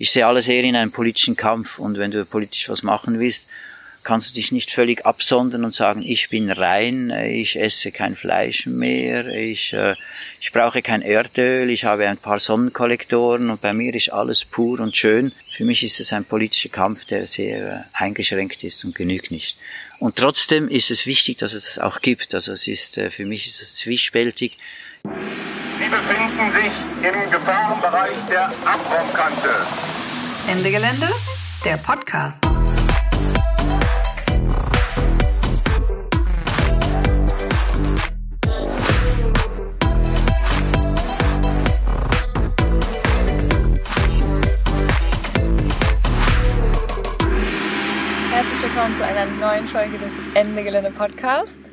Ich sehe alles eher in einem politischen Kampf und wenn du politisch was machen willst, kannst du dich nicht völlig absondern und sagen, ich bin rein, ich esse kein Fleisch mehr, ich, äh, ich brauche kein Erdöl, ich habe ein paar Sonnenkollektoren und bei mir ist alles pur und schön. Für mich ist es ein politischer Kampf, der sehr äh, eingeschränkt ist und genügt nicht. Und trotzdem ist es wichtig, dass es das auch gibt. Also es ist, äh, für mich ist es zwiespältig. Sie befinden sich im Gefahrenbereich der Abraumkante. Ende Gelände, der Podcast. Herzlich willkommen zu einer neuen Folge des Ende Gelände Podcast.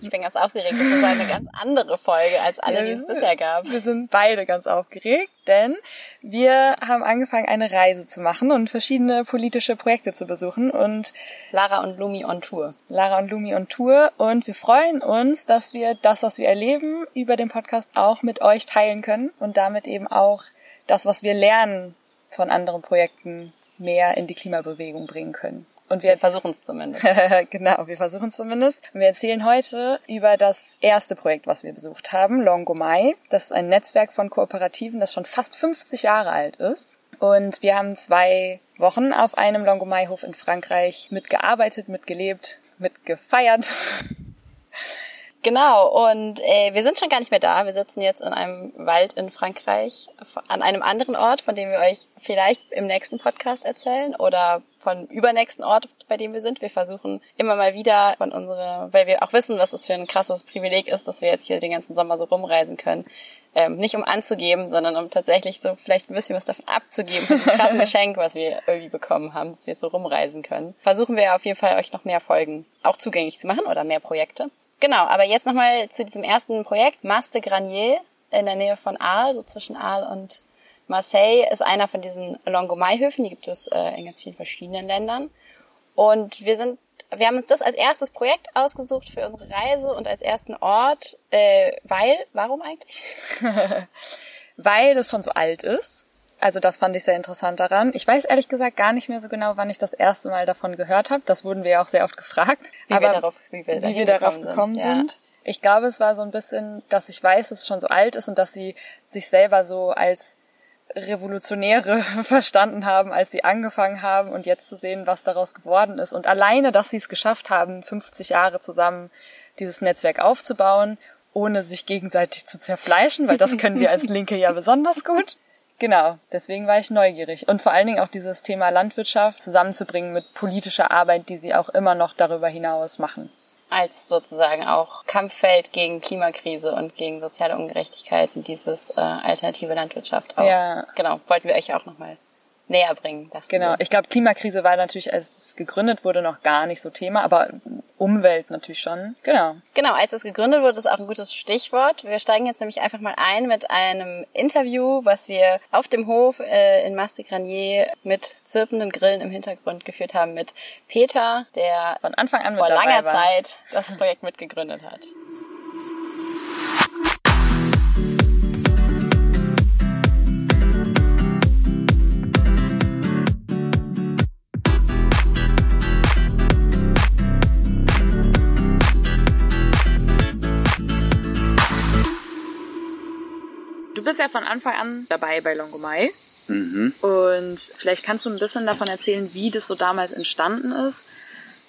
Ich bin ganz aufgeregt. Das ist eine ganz andere Folge als alle, die es bisher gab. Wir sind beide ganz aufgeregt, denn wir haben angefangen, eine Reise zu machen und verschiedene politische Projekte zu besuchen und Lara und Lumi on Tour. Lara und Lumi on Tour und wir freuen uns, dass wir das, was wir erleben, über den Podcast auch mit euch teilen können und damit eben auch das, was wir lernen von anderen Projekten, mehr in die Klimabewegung bringen können. Und wir, versuchen es zumindest. genau, wir versuchen es zumindest. Und wir erzählen heute über das erste Projekt, was wir besucht haben, Longomai. Das ist ein Netzwerk von Kooperativen, das schon fast 50 Jahre alt ist. Und wir haben zwei Wochen auf einem Longomai-Hof in Frankreich mitgearbeitet, mitgelebt, mitgefeiert. Genau, und äh, wir sind schon gar nicht mehr da. Wir sitzen jetzt in einem Wald in Frankreich, an einem anderen Ort, von dem wir euch vielleicht im nächsten Podcast erzählen oder von übernächsten Ort, bei dem wir sind. Wir versuchen immer mal wieder von unserer, weil wir auch wissen, was es für ein krasses Privileg ist, dass wir jetzt hier den ganzen Sommer so rumreisen können. Ähm, nicht um anzugeben, sondern um tatsächlich so vielleicht ein bisschen was davon abzugeben, von krassen Geschenk, was wir irgendwie bekommen haben, dass wir jetzt so rumreisen können. Versuchen wir auf jeden Fall euch noch mehr Folgen auch zugänglich zu machen oder mehr Projekte. Genau, aber jetzt nochmal zu diesem ersten Projekt. Maste Granier in der Nähe von Arles, so zwischen Arles und Marseille, ist einer von diesen Longomai-Höfen. Die gibt es äh, in ganz vielen verschiedenen Ländern. Und wir sind, wir haben uns das als erstes Projekt ausgesucht für unsere Reise und als ersten Ort, äh, weil, warum eigentlich? weil es schon so alt ist. Also das fand ich sehr interessant daran. Ich weiß ehrlich gesagt gar nicht mehr so genau, wann ich das erste Mal davon gehört habe. Das wurden wir ja auch sehr oft gefragt. Wie aber wir darauf, wie wir, wie wir darauf gekommen sind. sind. Ja. Ich glaube, es war so ein bisschen, dass ich weiß, dass es schon so alt ist und dass sie sich selber so als Revolutionäre verstanden haben, als sie angefangen haben und jetzt zu sehen, was daraus geworden ist. Und alleine, dass sie es geschafft haben, 50 Jahre zusammen dieses Netzwerk aufzubauen, ohne sich gegenseitig zu zerfleischen, weil das können wir als Linke ja besonders gut. Genau, deswegen war ich neugierig. Und vor allen Dingen auch dieses Thema Landwirtschaft zusammenzubringen mit politischer Arbeit, die sie auch immer noch darüber hinaus machen. Als sozusagen auch Kampffeld gegen Klimakrise und gegen soziale Ungerechtigkeiten, dieses äh, alternative Landwirtschaft auch. Ja. Genau, wollten wir euch auch nochmal näher bringen. Genau, ich glaube, Klimakrise war natürlich, als es gegründet wurde, noch gar nicht so Thema, aber Umwelt natürlich schon. Genau. Genau, als es gegründet wurde, ist auch ein gutes Stichwort. Wir steigen jetzt nämlich einfach mal ein mit einem Interview, was wir auf dem Hof äh, in Mastic Granier mit zirpenden Grillen im Hintergrund geführt haben mit Peter, der von Anfang an vor langer. Zeit das Projekt mitgegründet hat. Bist ja von Anfang an dabei bei Longomai. Mhm. Und vielleicht kannst du ein bisschen davon erzählen, wie das so damals entstanden ist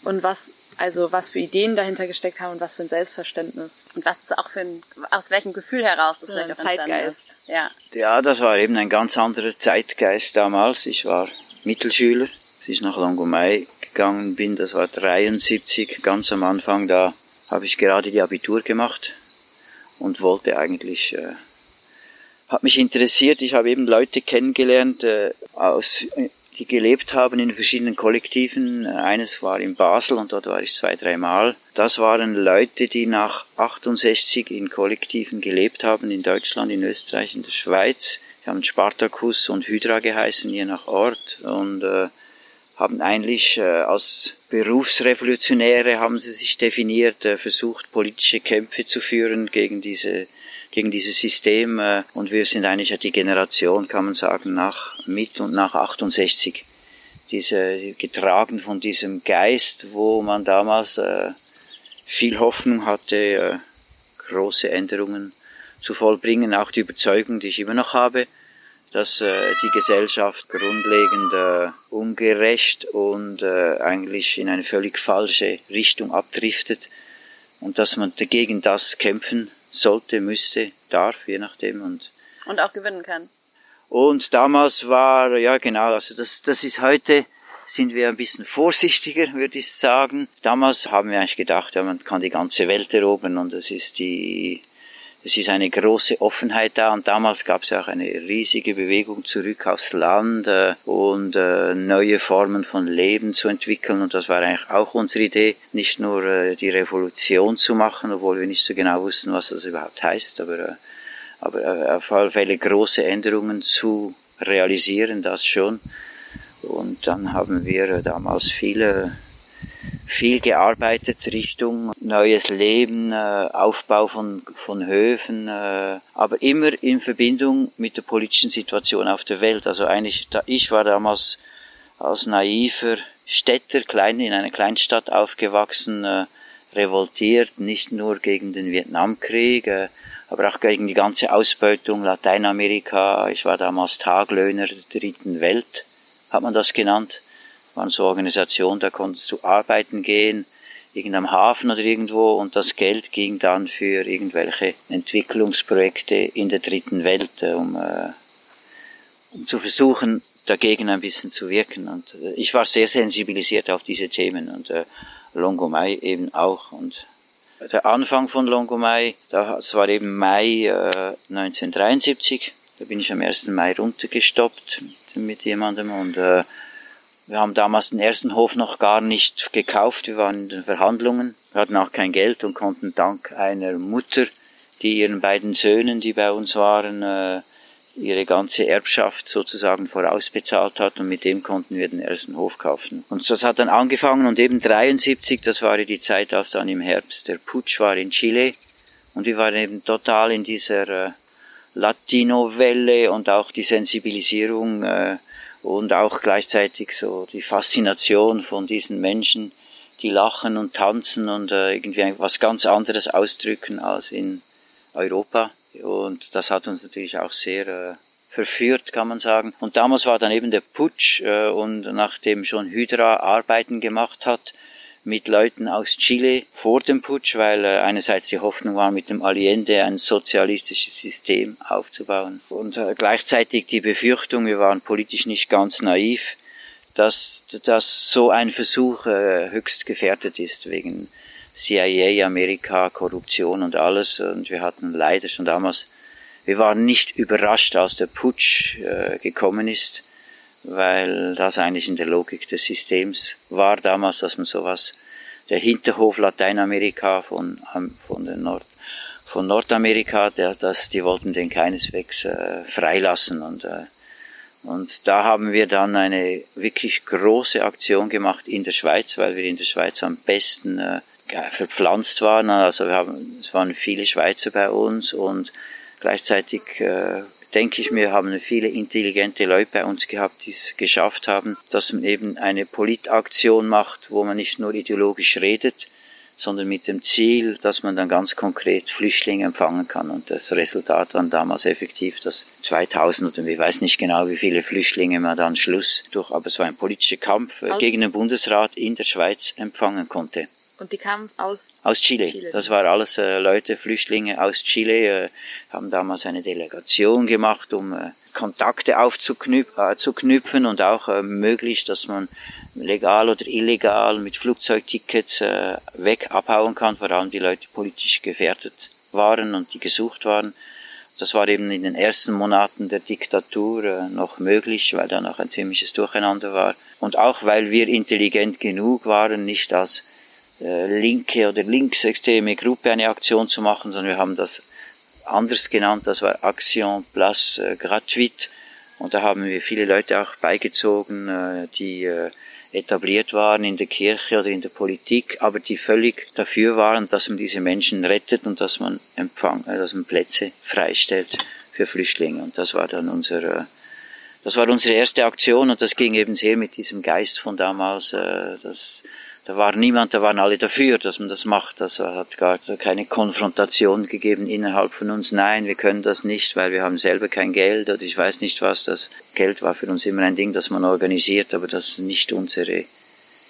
und was, also was für Ideen dahinter gesteckt haben und was für ein Selbstverständnis. Und was ist auch für ein, aus welchem Gefühl heraus das vielleicht auch Zeitgeist. Ist. Ja. ja, das war eben ein ganz anderer Zeitgeist damals. Ich war Mittelschüler, als ich nach Longomai gegangen bin, das war 73, ganz am Anfang, da habe ich gerade die Abitur gemacht und wollte eigentlich äh, hat mich interessiert. Ich habe eben Leute kennengelernt, äh, aus, die gelebt haben in verschiedenen Kollektiven. Eines war in Basel und dort war ich zwei, dreimal. Das waren Leute, die nach 68 in Kollektiven gelebt haben, in Deutschland, in Österreich, in der Schweiz. Sie haben Spartacus und Hydra geheißen, je nach Ort. Und äh, haben eigentlich äh, als Berufsrevolutionäre haben sie sich definiert, äh, versucht politische Kämpfe zu führen gegen diese gegen dieses System. Äh, und wir sind eigentlich die Generation, kann man sagen, nach mit und nach 68. Diese, getragen von diesem Geist, wo man damals äh, viel Hoffnung hatte, äh, große Änderungen zu vollbringen, auch die Überzeugung, die ich immer noch habe, dass äh, die Gesellschaft grundlegend äh, ungerecht und äh, eigentlich in eine völlig falsche Richtung abdriftet und dass man dagegen das kämpfen sollte, müsste, darf, je nachdem und und auch gewinnen kann. Und damals war ja genau, also das das ist heute sind wir ein bisschen vorsichtiger, würde ich sagen. Damals haben wir eigentlich gedacht, ja, man kann die ganze Welt erobern und es ist die es ist eine große Offenheit da und damals gab es ja auch eine riesige Bewegung zurück aufs Land äh, und äh, neue Formen von Leben zu entwickeln und das war eigentlich auch unsere Idee, nicht nur äh, die Revolution zu machen, obwohl wir nicht so genau wussten, was das überhaupt heißt, aber, äh, aber äh, auf alle Fälle große Änderungen zu realisieren, das schon. Und dann haben wir äh, damals viele viel gearbeitet Richtung neues Leben, äh, Aufbau von, von Höfen, äh, aber immer in Verbindung mit der politischen Situation auf der Welt. Also eigentlich, da, ich war damals als naiver Städter, klein in einer Kleinstadt aufgewachsen, äh, revoltiert, nicht nur gegen den Vietnamkrieg, äh, aber auch gegen die ganze Ausbeutung Lateinamerika. Ich war damals Taglöhner der dritten Welt, hat man das genannt waren so Organisationen, da konntest du arbeiten gehen, irgendeinem Hafen oder irgendwo und das Geld ging dann für irgendwelche Entwicklungsprojekte in der dritten Welt, äh, um, äh, um zu versuchen, dagegen ein bisschen zu wirken. Und äh, ich war sehr sensibilisiert auf diese Themen und äh, Longomai eben auch. Und der Anfang von Longomai, das war eben Mai äh, 1973. Da bin ich am 1. Mai runtergestoppt mit, jemandem und äh, wir haben damals den ersten Hof noch gar nicht gekauft. Wir waren in den Verhandlungen. Wir hatten auch kein Geld und konnten dank einer Mutter, die ihren beiden Söhnen, die bei uns waren, äh, ihre ganze Erbschaft sozusagen vorausbezahlt hat und mit dem konnten wir den ersten Hof kaufen. Und das hat dann angefangen und eben 73, das war ja die Zeit, als dann im Herbst der Putsch war in Chile und wir waren eben total in dieser äh, Latino-Welle und auch die Sensibilisierung äh, und auch gleichzeitig so die Faszination von diesen Menschen, die lachen und tanzen und äh, irgendwie was ganz anderes ausdrücken als in Europa. Und das hat uns natürlich auch sehr äh, verführt, kann man sagen. Und damals war dann eben der Putsch äh, und nachdem schon Hydra Arbeiten gemacht hat, mit Leuten aus Chile vor dem Putsch, weil äh, einerseits die Hoffnung war, mit dem Allende ein sozialistisches System aufzubauen. Und äh, gleichzeitig die Befürchtung, wir waren politisch nicht ganz naiv, dass, dass so ein Versuch äh, höchst gefährdet ist wegen CIA, Amerika, Korruption und alles. Und wir hatten leider schon damals, wir waren nicht überrascht, als der Putsch äh, gekommen ist, weil das eigentlich in der Logik des Systems war damals, dass man sowas, der Hinterhof Lateinamerika von, ähm, von, den Nord, von Nordamerika, der, das, die wollten den keineswegs äh, freilassen und, äh, und da haben wir dann eine wirklich große Aktion gemacht in der Schweiz, weil wir in der Schweiz am besten äh, verpflanzt waren. Also wir haben, es waren viele Schweizer bei uns und gleichzeitig äh, denke ich mir, haben viele intelligente Leute bei uns gehabt, die es geschafft haben, dass man eben eine Politaktion macht, wo man nicht nur ideologisch redet, sondern mit dem Ziel, dass man dann ganz konkret Flüchtlinge empfangen kann. Und das Resultat war damals effektiv, dass 2000 oder ich weiß nicht genau, wie viele Flüchtlinge man dann Schluss durch, aber es war ein politischer Kampf äh, gegen den Bundesrat in der Schweiz empfangen konnte. Und die kamen aus? Aus Chile. Chile. Das waren alles äh, Leute, Flüchtlinge aus Chile, äh, haben damals eine Delegation gemacht, um äh, Kontakte aufzuknüpfen äh, und auch äh, möglich, dass man legal oder illegal mit Flugzeugtickets äh, weg abhauen kann, vor allem die Leute politisch gefährdet waren und die gesucht waren. Das war eben in den ersten Monaten der Diktatur äh, noch möglich, weil da noch ein ziemliches Durcheinander war. Und auch weil wir intelligent genug waren, nicht als linke oder linksextreme Gruppe eine Aktion zu machen, sondern wir haben das anders genannt, das war Action Place äh, Gratuite. Und da haben wir viele Leute auch beigezogen, äh, die äh, etabliert waren in der Kirche oder in der Politik, aber die völlig dafür waren, dass man diese Menschen rettet und dass man Empfang, äh, dass man Plätze freistellt für Flüchtlinge. Und das war dann unser, äh, das war unsere erste Aktion und das ging eben sehr mit diesem Geist von damals. Äh, das, da war niemand, da waren alle dafür, dass man das macht. Das hat gar keine Konfrontation gegeben innerhalb von uns. Nein, wir können das nicht, weil wir haben selber kein Geld oder ich weiß nicht was. Das Geld war für uns immer ein Ding, das man organisiert, aber das nicht unsere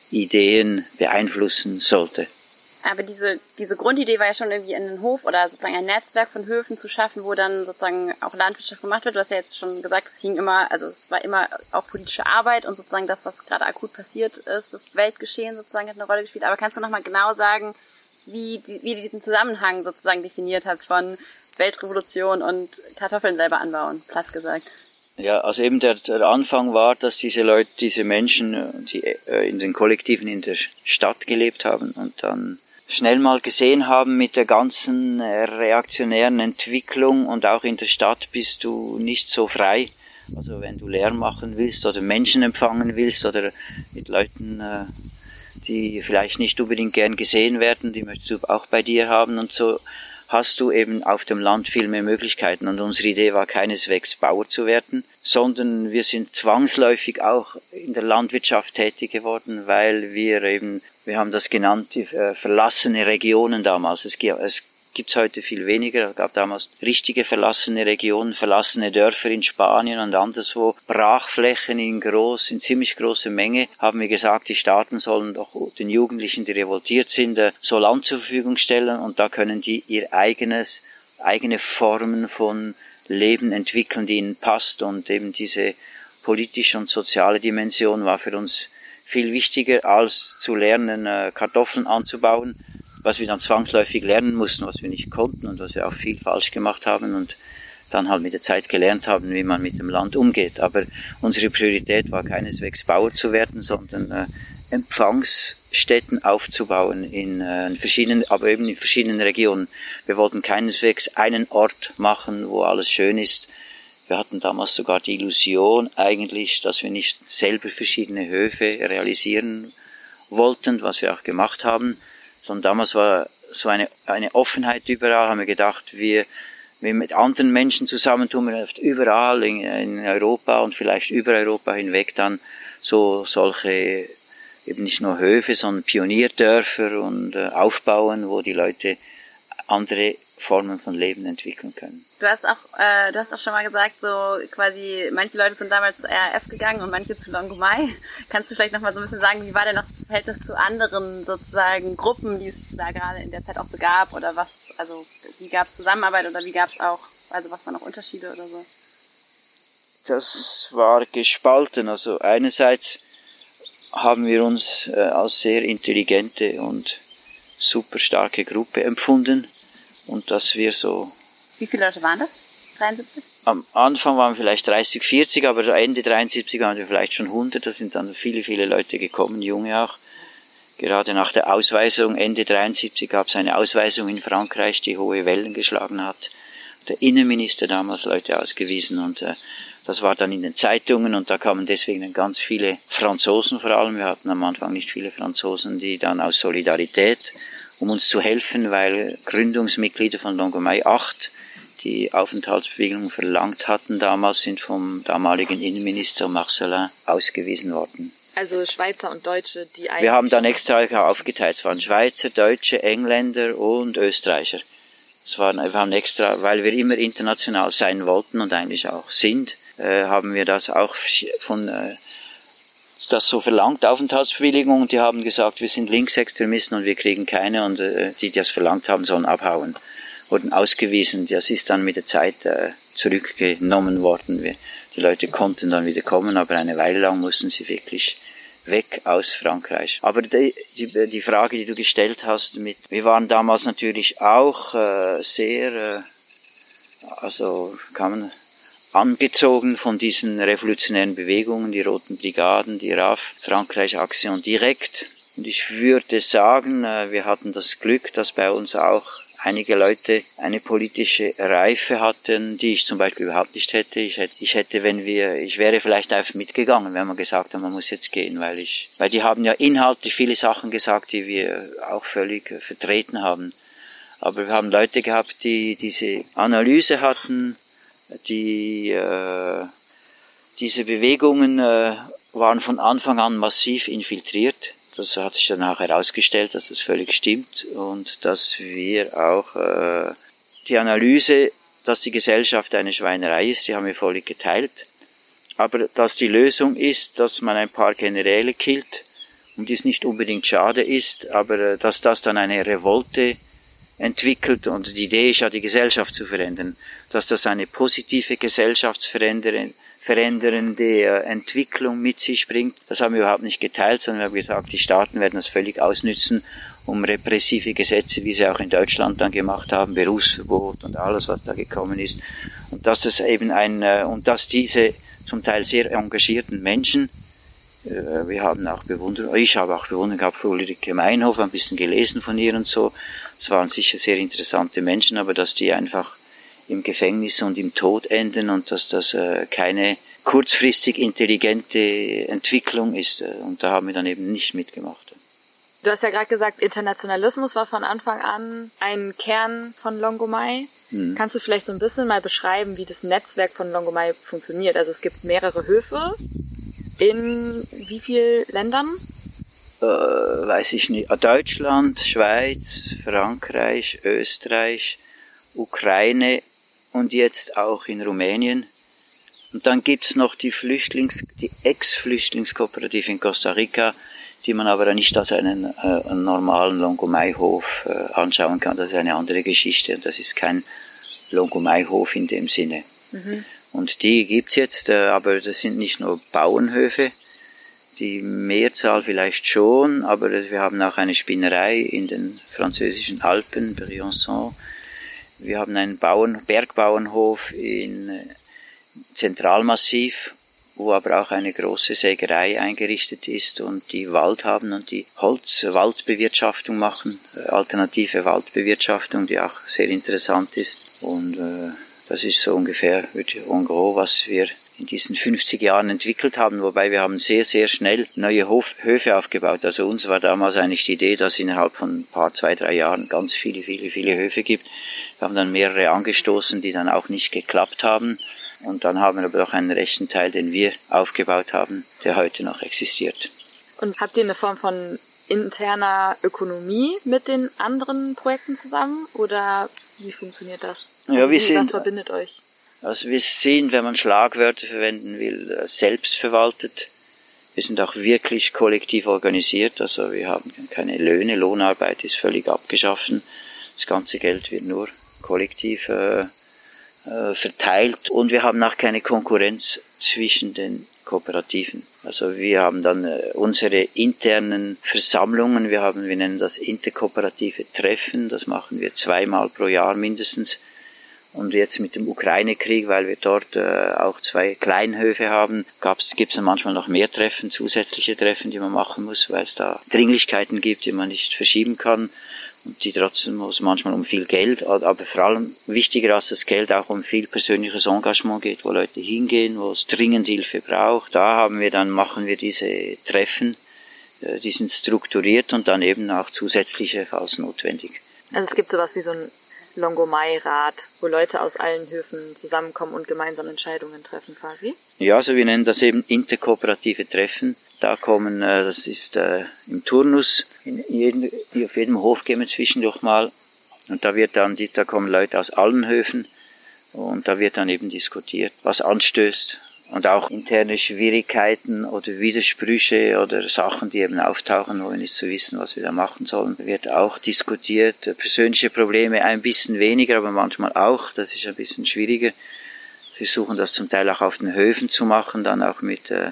Ideen beeinflussen sollte. Aber diese, diese Grundidee war ja schon irgendwie in einen Hof oder sozusagen ein Netzwerk von Höfen zu schaffen, wo dann sozusagen auch Landwirtschaft gemacht wird. Du hast ja jetzt schon gesagt, es hing immer, also es war immer auch politische Arbeit und sozusagen das, was gerade akut passiert ist, das Weltgeschehen sozusagen hat eine Rolle gespielt. Aber kannst du nochmal genau sagen, wie, wie ihr diesen Zusammenhang sozusagen definiert habt von Weltrevolution und Kartoffeln selber anbauen, platt gesagt? Ja, also eben der, der Anfang war, dass diese Leute, diese Menschen, die äh, in den Kollektiven in der Stadt gelebt haben und dann schnell mal gesehen haben mit der ganzen äh, reaktionären Entwicklung und auch in der Stadt bist du nicht so frei. Also wenn du Lärm machen willst oder Menschen empfangen willst oder mit Leuten, äh, die vielleicht nicht unbedingt gern gesehen werden, die möchtest du auch bei dir haben und so hast du eben auf dem Land viel mehr Möglichkeiten. Und unsere Idee war keineswegs Bauer zu werden, sondern wir sind zwangsläufig auch in der Landwirtschaft tätig geworden, weil wir eben wir haben das genannt, die äh, verlassene Regionen damals. Es, es gibt's heute viel weniger. Es gab damals richtige verlassene Regionen, verlassene Dörfer in Spanien und anderswo, Brachflächen in groß, in ziemlich großer Menge. Haben wir gesagt, die Staaten sollen doch den Jugendlichen, die revoltiert sind, äh, so Land zur Verfügung stellen und da können die ihr eigenes, eigene Formen von Leben entwickeln, die ihnen passt und eben diese politische und soziale Dimension war für uns viel wichtiger als zu lernen, äh, Kartoffeln anzubauen, was wir dann zwangsläufig lernen mussten, was wir nicht konnten und was wir auch viel falsch gemacht haben und dann halt mit der Zeit gelernt haben, wie man mit dem Land umgeht. Aber unsere Priorität war keineswegs Bauer zu werden, sondern äh, Empfangsstätten aufzubauen in, äh, in verschiedenen, aber eben in verschiedenen Regionen. Wir wollten keineswegs einen Ort machen, wo alles schön ist, wir hatten damals sogar die Illusion eigentlich, dass wir nicht selber verschiedene Höfe realisieren wollten, was wir auch gemacht haben, sondern damals war so eine, eine Offenheit überall, haben wir gedacht, wir, wir mit anderen Menschen zusammentun, wir überall in, in Europa und vielleicht über Europa hinweg dann so solche eben nicht nur Höfe, sondern Pionierdörfer und äh, aufbauen, wo die Leute andere Formen von Leben entwickeln können. Du hast auch, äh, du hast auch schon mal gesagt, so quasi manche Leute sind damals zu RAF gegangen und manche zu Longomai. Kannst du vielleicht noch mal so ein bisschen sagen, wie war denn das Verhältnis zu anderen sozusagen Gruppen, die es da gerade in der Zeit auch so gab oder was, also wie gab es Zusammenarbeit oder wie gab es auch, also was waren noch Unterschiede oder so? Das war gespalten. Also einerseits haben wir uns äh, als sehr intelligente und super starke Gruppe empfunden und dass wir so. Wie viele Leute waren das? 73? Am Anfang waren wir vielleicht 30, 40, aber Ende 73 waren wir vielleicht schon 100. Da sind dann viele, viele Leute gekommen, junge auch. Gerade nach der Ausweisung, Ende 73 gab es eine Ausweisung in Frankreich, die hohe Wellen geschlagen hat. Der Innenminister damals Leute ausgewiesen und äh, das war dann in den Zeitungen und da kamen deswegen dann ganz viele Franzosen vor allem. Wir hatten am Anfang nicht viele Franzosen, die dann aus Solidarität um uns zu helfen, weil Gründungsmitglieder von Longomai 8 die Aufenthaltsbewilligung verlangt hatten damals, sind vom damaligen Innenminister Marcelin ausgewiesen worden. Also Schweizer und Deutsche, die eigentlich. Wir haben dann extra aufgeteilt. Es waren Schweizer, Deutsche, Engländer und Österreicher. Es waren, wir haben extra, weil wir immer international sein wollten und eigentlich auch sind, äh, haben wir das auch von äh, das so verlangt, Aufenthaltsbewilligung, und die haben gesagt, wir sind Linksextremisten und wir kriegen keine und äh, die, die das verlangt haben, sollen abhauen. Wurden ausgewiesen. Das ist dann mit der Zeit äh, zurückgenommen worden. Wir, die Leute konnten dann wieder kommen, aber eine Weile lang mussten sie wirklich weg aus Frankreich. Aber die, die, die Frage, die du gestellt hast, mit, wir waren damals natürlich auch äh, sehr, äh, also kann man angezogen von diesen revolutionären Bewegungen, die Roten Brigaden, die RAF, Frankreich Aktion direkt. Und ich würde sagen, äh, wir hatten das Glück, dass bei uns auch einige Leute eine politische Reife hatten, die ich zum Beispiel überhaupt nicht hätte. Ich hätte, ich hätte, wenn wir, ich wäre vielleicht einfach mitgegangen, wenn man gesagt hat, man muss jetzt gehen, weil ich, weil die haben ja inhaltlich viele Sachen gesagt, die wir auch völlig vertreten haben. Aber wir haben Leute gehabt, die diese Analyse hatten, die, äh, Diese Bewegungen äh, waren von Anfang an massiv infiltriert. Das hat sich dann auch herausgestellt, dass das völlig stimmt und dass wir auch äh, die Analyse, dass die Gesellschaft eine Schweinerei ist, die haben wir völlig geteilt. Aber dass die Lösung ist, dass man ein paar Generäle killt und dies nicht unbedingt schade ist, aber äh, dass das dann eine Revolte entwickelt und die Idee ist ja, die Gesellschaft zu verändern, dass das eine positive gesellschaftsverändernde äh, Entwicklung mit sich bringt. Das haben wir überhaupt nicht geteilt, sondern wir haben gesagt, die Staaten werden das völlig ausnützen, um repressive Gesetze, wie sie auch in Deutschland dann gemacht haben, Berufsverbot und alles, was da gekommen ist. Und dass es eben ein, äh, und dass diese zum Teil sehr engagierten Menschen äh, wir haben auch bewundert, ich habe auch bewundert gehabt für Ulrike Meinhof, ein bisschen gelesen von ihr und so. Es waren sicher sehr interessante Menschen, aber dass die einfach im Gefängnis und im Tod enden und dass das äh, keine kurzfristig intelligente Entwicklung ist. Äh, und da haben wir dann eben nicht mitgemacht. Du hast ja gerade gesagt, Internationalismus war von Anfang an ein Kern von Longomai. Mhm. Kannst du vielleicht so ein bisschen mal beschreiben, wie das Netzwerk von Longomai funktioniert? Also es gibt mehrere Höfe, in wie vielen Ländern? Äh, weiß ich nicht. Deutschland, Schweiz, Frankreich, Österreich, Ukraine und jetzt auch in Rumänien. Und dann gibt's noch die Flüchtlings, die Ex-Flüchtlingskooperative in Costa Rica, die man aber nicht als einen, äh, einen normalen Longomai-Hof äh, anschauen kann. Das ist eine andere Geschichte und das ist kein Longomai-Hof in dem Sinne. Mhm. Und die gibt's jetzt, äh, aber das sind nicht nur Bauernhöfe, die Mehrzahl vielleicht schon, aber wir haben auch eine Spinnerei in den französischen Alpen, Briançon. Wir haben einen Bauern, Bergbauernhof in äh, Zentralmassiv, wo aber auch eine große Sägerei eingerichtet ist und die Wald haben und die Holzwaldbewirtschaftung machen, äh, alternative Waldbewirtschaftung, die auch sehr interessant ist. Und äh, das ist so ungefähr, en gros, was wir in diesen 50 Jahren entwickelt haben, wobei wir haben sehr, sehr schnell neue Hof, Höfe aufgebaut. Also uns war damals eigentlich die Idee, dass innerhalb von ein paar, zwei, drei Jahren ganz viele, viele, viele Höfe gibt. Wir haben dann mehrere angestoßen, die dann auch nicht geklappt haben. Und dann haben wir aber auch einen rechten Teil, den wir aufgebaut haben, der heute noch existiert. Und habt ihr eine Form von interner Ökonomie mit den anderen Projekten zusammen oder wie funktioniert das? Ja, wir Wie, sind, was verbindet euch? Also wir sind, wenn man Schlagwörter verwenden will, äh, selbstverwaltet. Wir sind auch wirklich kollektiv organisiert, also wir haben keine Löhne, Lohnarbeit ist völlig abgeschaffen. Das ganze Geld wird nur kollektiv äh, äh, verteilt und wir haben auch keine Konkurrenz zwischen den Kooperativen. Also wir haben dann äh, unsere internen Versammlungen, wir haben, wir nennen das interkooperative Treffen, das machen wir zweimal pro Jahr mindestens und jetzt mit dem Ukraine-Krieg, weil wir dort äh, auch zwei Kleinhöfe haben, gibt es manchmal noch mehr Treffen, zusätzliche Treffen, die man machen muss, weil es da Dringlichkeiten gibt, die man nicht verschieben kann und die trotzdem muss manchmal um viel Geld, aber vor allem wichtiger als das Geld auch um viel persönliches Engagement geht, wo Leute hingehen, wo es dringend Hilfe braucht. Da haben wir dann machen wir diese Treffen, äh, die sind strukturiert und dann eben auch zusätzliche, falls notwendig. Also es gibt sowas wie so ein Longomai-Rat, wo Leute aus allen Höfen zusammenkommen und gemeinsam Entscheidungen treffen quasi? Ja, also wir nennen das eben interkooperative Treffen. Da kommen, äh, das ist äh, im Turnus, in jedem, auf jedem Hof gehen wir zwischendurch mal und da wird dann, da kommen Leute aus allen Höfen und da wird dann eben diskutiert, was anstößt, und auch interne Schwierigkeiten oder Widersprüche oder Sachen, die eben auftauchen, wo wir nicht so wissen, was wir da machen sollen, wird auch diskutiert. Persönliche Probleme ein bisschen weniger, aber manchmal auch. Das ist ein bisschen schwieriger. Wir versuchen das zum Teil auch auf den Höfen zu machen, dann auch mit, äh,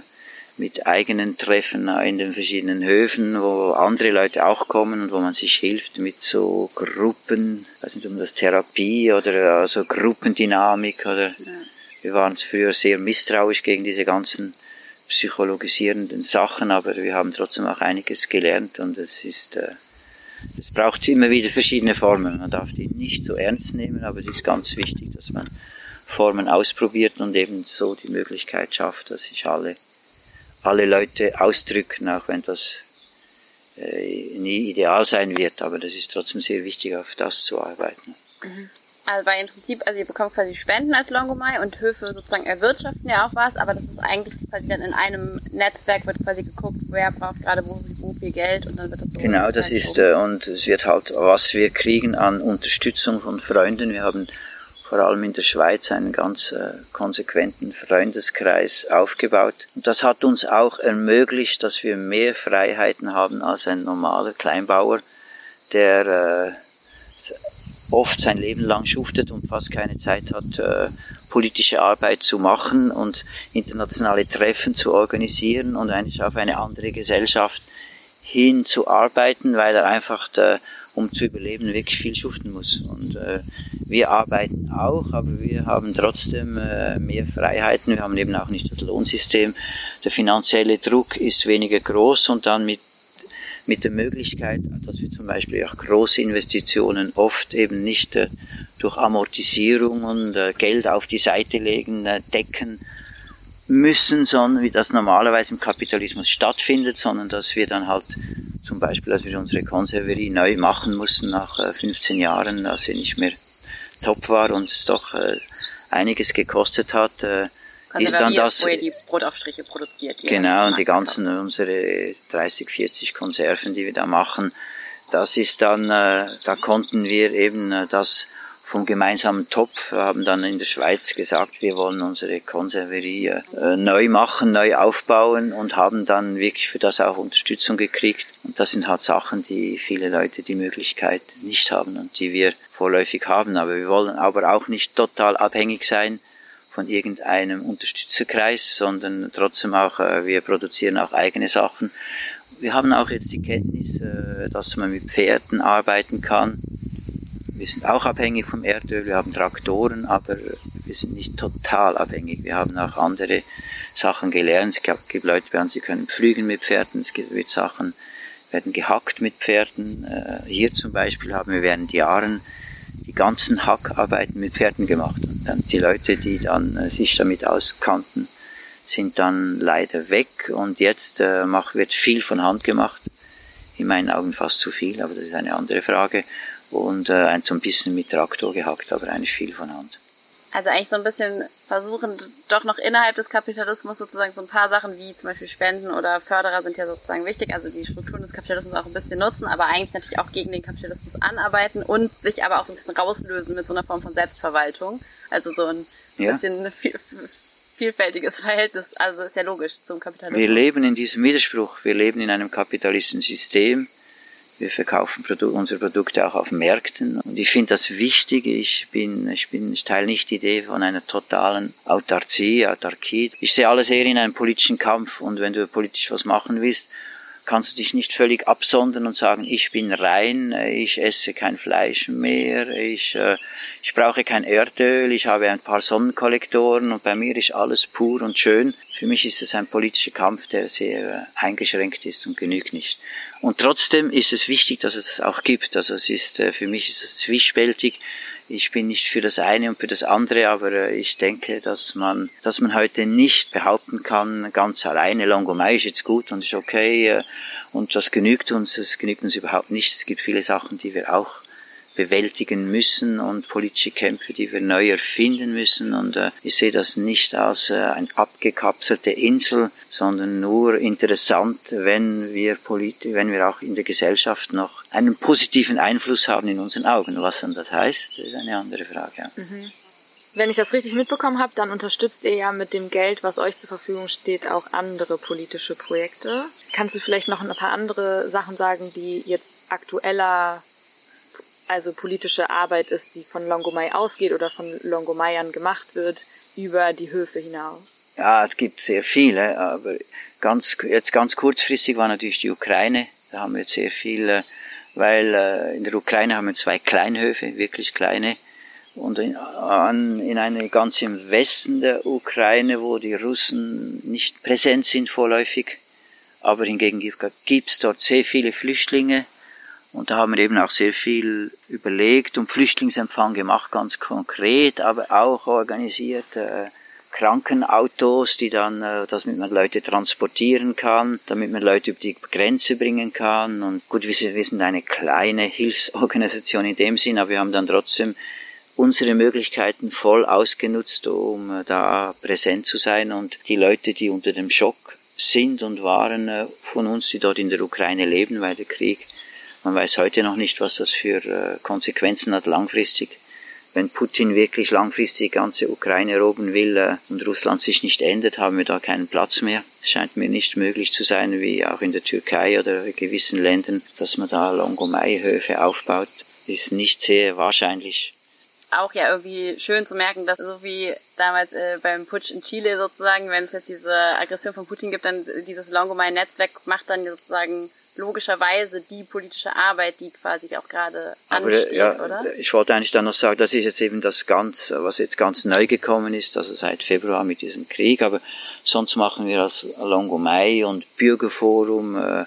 mit eigenen Treffen in den verschiedenen Höfen, wo andere Leute auch kommen und wo man sich hilft mit so Gruppen, weiß nicht, um das Therapie oder also Gruppendynamik oder ja wir waren früher sehr misstrauisch gegen diese ganzen psychologisierenden Sachen, aber wir haben trotzdem auch einiges gelernt und es ist, äh, es braucht immer wieder verschiedene Formen. Man darf die nicht so ernst nehmen, aber es ist ganz wichtig, dass man Formen ausprobiert und eben so die Möglichkeit schafft, dass sich alle, alle Leute ausdrücken, auch wenn das äh, nie ideal sein wird, aber das ist trotzdem sehr wichtig, auf das zu arbeiten. Mhm. Also weil im Prinzip, also ihr bekommt quasi Spenden als Longomai und Höfe sozusagen erwirtschaften ja auch was, aber das ist eigentlich quasi dann in einem Netzwerk wird quasi geguckt, wer braucht gerade wo, wo viel Geld und dann wird das so. Genau, das ist, äh, und es wird halt, was wir kriegen an Unterstützung von Freunden. Wir haben vor allem in der Schweiz einen ganz äh, konsequenten Freundeskreis aufgebaut. Und das hat uns auch ermöglicht, dass wir mehr Freiheiten haben als ein normaler Kleinbauer, der äh, oft sein Leben lang schuftet und fast keine Zeit hat, äh, politische Arbeit zu machen und internationale Treffen zu organisieren und eigentlich auf eine andere Gesellschaft hin zu arbeiten, weil er einfach, da, um zu überleben, wirklich viel schuften muss. Und äh, wir arbeiten auch, aber wir haben trotzdem äh, mehr Freiheiten. Wir haben eben auch nicht das Lohnsystem. Der finanzielle Druck ist weniger groß und dann mit mit der Möglichkeit, dass wir zum Beispiel auch große Investitionen oft eben nicht äh, durch Amortisierung und äh, Geld auf die Seite legen, äh, decken müssen, sondern wie das normalerweise im Kapitalismus stattfindet, sondern dass wir dann halt zum Beispiel, als wir unsere Konserverie neu machen mussten nach 15 Jahren, als sie nicht mehr top war und es doch einiges gekostet hat, ist dann das, wo ihr die Brotaufstriche produziert. Genau, und die ganzen, unsere 30, 40 Konserven, die wir da machen, das ist dann, äh, da konnten wir eben äh, das vom gemeinsamen Topf, haben dann in der Schweiz gesagt, wir wollen unsere Konserverie äh, neu machen, neu aufbauen und haben dann wirklich für das auch Unterstützung gekriegt. Und das sind halt Sachen, die viele Leute die Möglichkeit nicht haben und die wir vorläufig haben. Aber wir wollen aber auch nicht total abhängig sein von irgendeinem Unterstützerkreis, sondern trotzdem auch, äh, wir produzieren auch eigene Sachen. Wir haben auch jetzt die Kenntnis, äh, dass man mit Pferden arbeiten kann. Wir sind auch abhängig vom Erdöl, wir haben Traktoren, aber wir sind nicht total abhängig. Wir haben auch andere Sachen gelernt. Es gibt Leute bei uns, die können pflügen mit Pferden, es gibt Sachen, werden gehackt mit Pferden. Äh, hier zum Beispiel haben wir während Jahren ganzen Hackarbeiten mit Pferden gemacht. Und dann die Leute, die dann äh, sich damit auskannten, sind dann leider weg und jetzt äh, mach, wird viel von Hand gemacht. In meinen Augen fast zu viel, aber das ist eine andere Frage. Und äh, so ein bisschen mit Traktor gehackt, aber eigentlich viel von Hand. Also eigentlich so ein bisschen versuchen, doch noch innerhalb des Kapitalismus sozusagen so ein paar Sachen wie zum Beispiel Spenden oder Förderer sind ja sozusagen wichtig, also die Strukturen des Kapitalismus auch ein bisschen nutzen, aber eigentlich natürlich auch gegen den Kapitalismus anarbeiten und sich aber auch so ein bisschen rauslösen mit so einer Form von Selbstverwaltung. Also so ein ja. bisschen vielfältiges Verhältnis, also ist ja logisch zum Kapitalismus. Wir leben in diesem Widerspruch, wir leben in einem kapitalistischen System, wir verkaufen Produ unsere Produkte auch auf Märkten und ich finde das wichtig. Ich bin, ich bin, ich teile nicht die Idee von einer totalen Autarkie, Autarkie. Ich sehe alles eher in einem politischen Kampf und wenn du politisch was machen willst, kannst du dich nicht völlig absondern und sagen, ich bin rein, ich esse kein Fleisch mehr, ich, äh, ich brauche kein Erdöl, ich habe ein paar Sonnenkollektoren und bei mir ist alles pur und schön. Für mich ist es ein politischer Kampf, der sehr eingeschränkt ist und genügt nicht. Und trotzdem ist es wichtig, dass es das auch gibt. Also es ist, äh, für mich ist es zwiespältig. Ich bin nicht für das eine und für das andere, aber äh, ich denke, dass man, dass man heute nicht behaupten kann, ganz alleine, Longomai ist jetzt gut und ist okay, äh, und das genügt uns, es genügt uns überhaupt nicht. Es gibt viele Sachen, die wir auch bewältigen müssen und politische Kämpfe, die wir neu erfinden müssen. Und äh, ich sehe das nicht als äh, eine abgekapselte Insel, sondern nur interessant, wenn wir politisch, wenn wir auch in der Gesellschaft noch einen positiven Einfluss haben in unseren Augen. Was dann das heißt, ist eine andere Frage. Mhm. Wenn ich das richtig mitbekommen habe, dann unterstützt ihr ja mit dem Geld, was euch zur Verfügung steht, auch andere politische Projekte. Kannst du vielleicht noch ein paar andere Sachen sagen, die jetzt aktueller also politische Arbeit ist, die von Longomai ausgeht oder von Longomaiern gemacht wird, über die Höfe hinaus? Ja, es gibt sehr viele, aber ganz, jetzt ganz kurzfristig war natürlich die Ukraine. Da haben wir sehr viele, weil äh, in der Ukraine haben wir zwei Kleinhöfe, wirklich kleine. Und in, an, in eine ganz im Westen der Ukraine, wo die Russen nicht präsent sind vorläufig, aber hingegen gibt es dort sehr viele Flüchtlinge und da haben wir eben auch sehr viel überlegt und Flüchtlingsempfang gemacht, ganz konkret, aber auch organisiert. Äh, Krankenautos, die dann, äh, damit man Leute transportieren kann, damit man Leute über die Grenze bringen kann. Und gut, wir wir sind eine kleine Hilfsorganisation in dem Sinn, aber wir haben dann trotzdem unsere Möglichkeiten voll ausgenutzt, um da präsent zu sein und die Leute, die unter dem Schock sind und waren von uns, die dort in der Ukraine leben, weil der Krieg, man weiß heute noch nicht, was das für Konsequenzen hat langfristig wenn Putin wirklich langfristig die ganze Ukraine erobern will äh, und Russland sich nicht ändert, haben wir da keinen Platz mehr. Scheint mir nicht möglich zu sein, wie auch in der Türkei oder gewissen Ländern, dass man da Longomai-Höfe aufbaut. Ist nicht sehr wahrscheinlich auch ja irgendwie schön zu merken, dass so wie damals äh, beim Putsch in Chile sozusagen, wenn es jetzt diese Aggression von Putin gibt, dann dieses Longomai-Netzwerk macht dann sozusagen logischerweise die politische Arbeit, die quasi auch gerade ansteht, ja, oder? Ich wollte eigentlich dann noch sagen, das ist jetzt eben das ganz, was jetzt ganz neu gekommen ist, also seit Februar mit diesem Krieg, aber sonst machen wir als Longomai und Bürgerforum äh,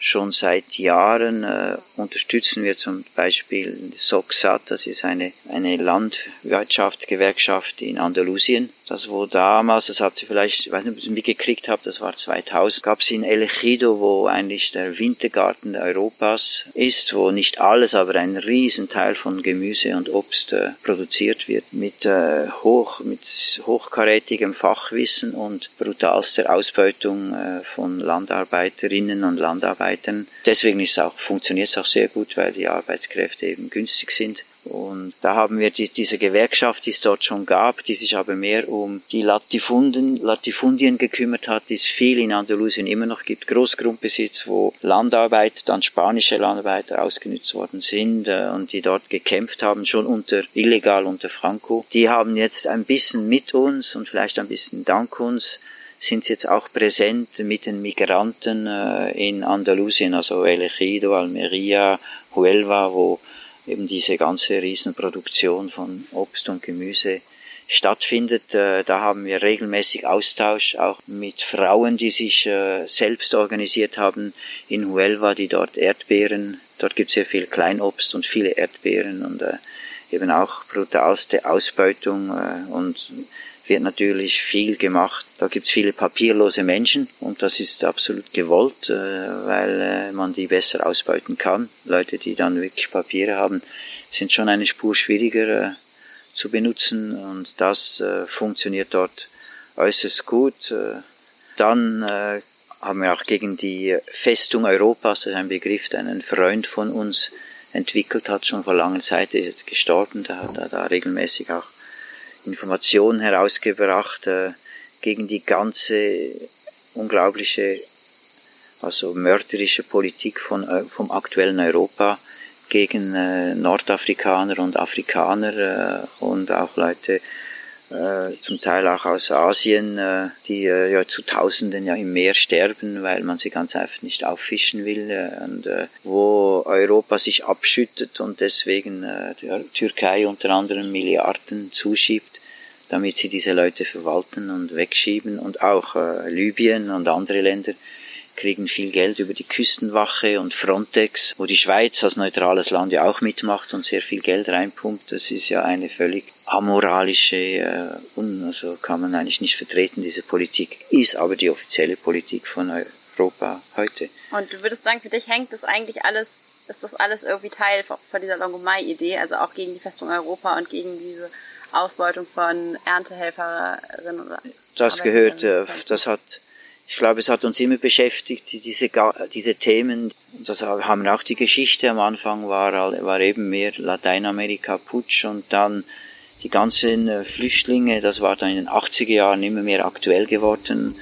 Schon seit Jahren äh, unterstützen wir zum Beispiel SOXAT, das ist eine, eine Landwirtschaft, Gewerkschaft in Andalusien. Das wo damals, das habt ihr vielleicht, ich weiß nicht, ob ihr es mitgekriegt habt, das war 2000, gab es in El Ejido, wo eigentlich der Wintergarten Europas ist, wo nicht alles, aber ein Riesenteil von Gemüse und Obst äh, produziert wird, mit, äh, hoch, mit hochkarätigem Fachwissen und brutalster Ausbeutung äh, von Landarbeiterinnen und Landarbeitern. Deswegen ist auch, funktioniert es auch sehr gut, weil die Arbeitskräfte eben günstig sind. Und da haben wir die, diese Gewerkschaft, die es dort schon gab, die sich aber mehr um die Latifunden, Latifundien gekümmert hat, die es viel in Andalusien immer noch gibt. Großgrundbesitz, wo Landarbeit, dann spanische Landarbeiter ausgenutzt worden sind äh, und die dort gekämpft haben, schon unter, illegal unter Franco. Die haben jetzt ein bisschen mit uns und vielleicht ein bisschen dank uns sind jetzt auch präsent mit den Migranten äh, in Andalusien, also El Ejido, Almeria, Huelva, wo eben diese ganze Riesenproduktion von Obst und Gemüse stattfindet. Äh, da haben wir regelmäßig Austausch auch mit Frauen, die sich äh, selbst organisiert haben in Huelva, die dort Erdbeeren, dort gibt es sehr viel Kleinobst und viele Erdbeeren und äh, eben auch brutalste Ausbeutung und wird natürlich viel gemacht. Da gibt es viele papierlose Menschen und das ist absolut gewollt, äh, weil äh, man die besser ausbeuten kann. Leute, die dann wirklich Papiere haben, sind schon eine Spur schwieriger äh, zu benutzen und das funktioniert dort äußerst gut. Dann haben wir auch gegen die Festung Europas, das ist ein Begriff, den ein Freund von uns entwickelt hat, schon vor langer Zeit, ist jetzt gestorben, der hat da regelmäßig auch Informationen herausgebracht äh, gegen die ganze unglaubliche, also mörderische Politik von, äh, vom aktuellen Europa gegen äh, Nordafrikaner und Afrikaner äh, und auch Leute äh, zum Teil auch aus Asien, äh, die äh, ja zu Tausenden ja im Meer sterben, weil man sie ganz einfach nicht auffischen will äh, und äh, wo Europa sich abschüttet und deswegen äh, Türkei unter anderem Milliarden zuschiebt damit sie diese Leute verwalten und wegschieben. Und auch äh, Libyen und andere Länder kriegen viel Geld über die Küstenwache und Frontex, wo die Schweiz als neutrales Land ja auch mitmacht und sehr viel Geld reinpumpt. Das ist ja eine völlig amoralische, äh, un, also kann man eigentlich nicht vertreten, diese Politik. Ist aber die offizielle Politik von Europa heute. Und du würdest sagen, für dich hängt das eigentlich alles, ist das alles irgendwie Teil von dieser Longomai-Idee, also auch gegen die Festung Europa und gegen diese Ausbeutung von Erntehelferinnen oder Das gehört, äh, das hat, ich glaube, es hat uns immer beschäftigt, diese, diese Themen. Das haben auch die Geschichte am Anfang war, war eben mehr Lateinamerika Putsch und dann die ganzen äh, Flüchtlinge, das war dann in den 80er Jahren immer mehr aktuell geworden.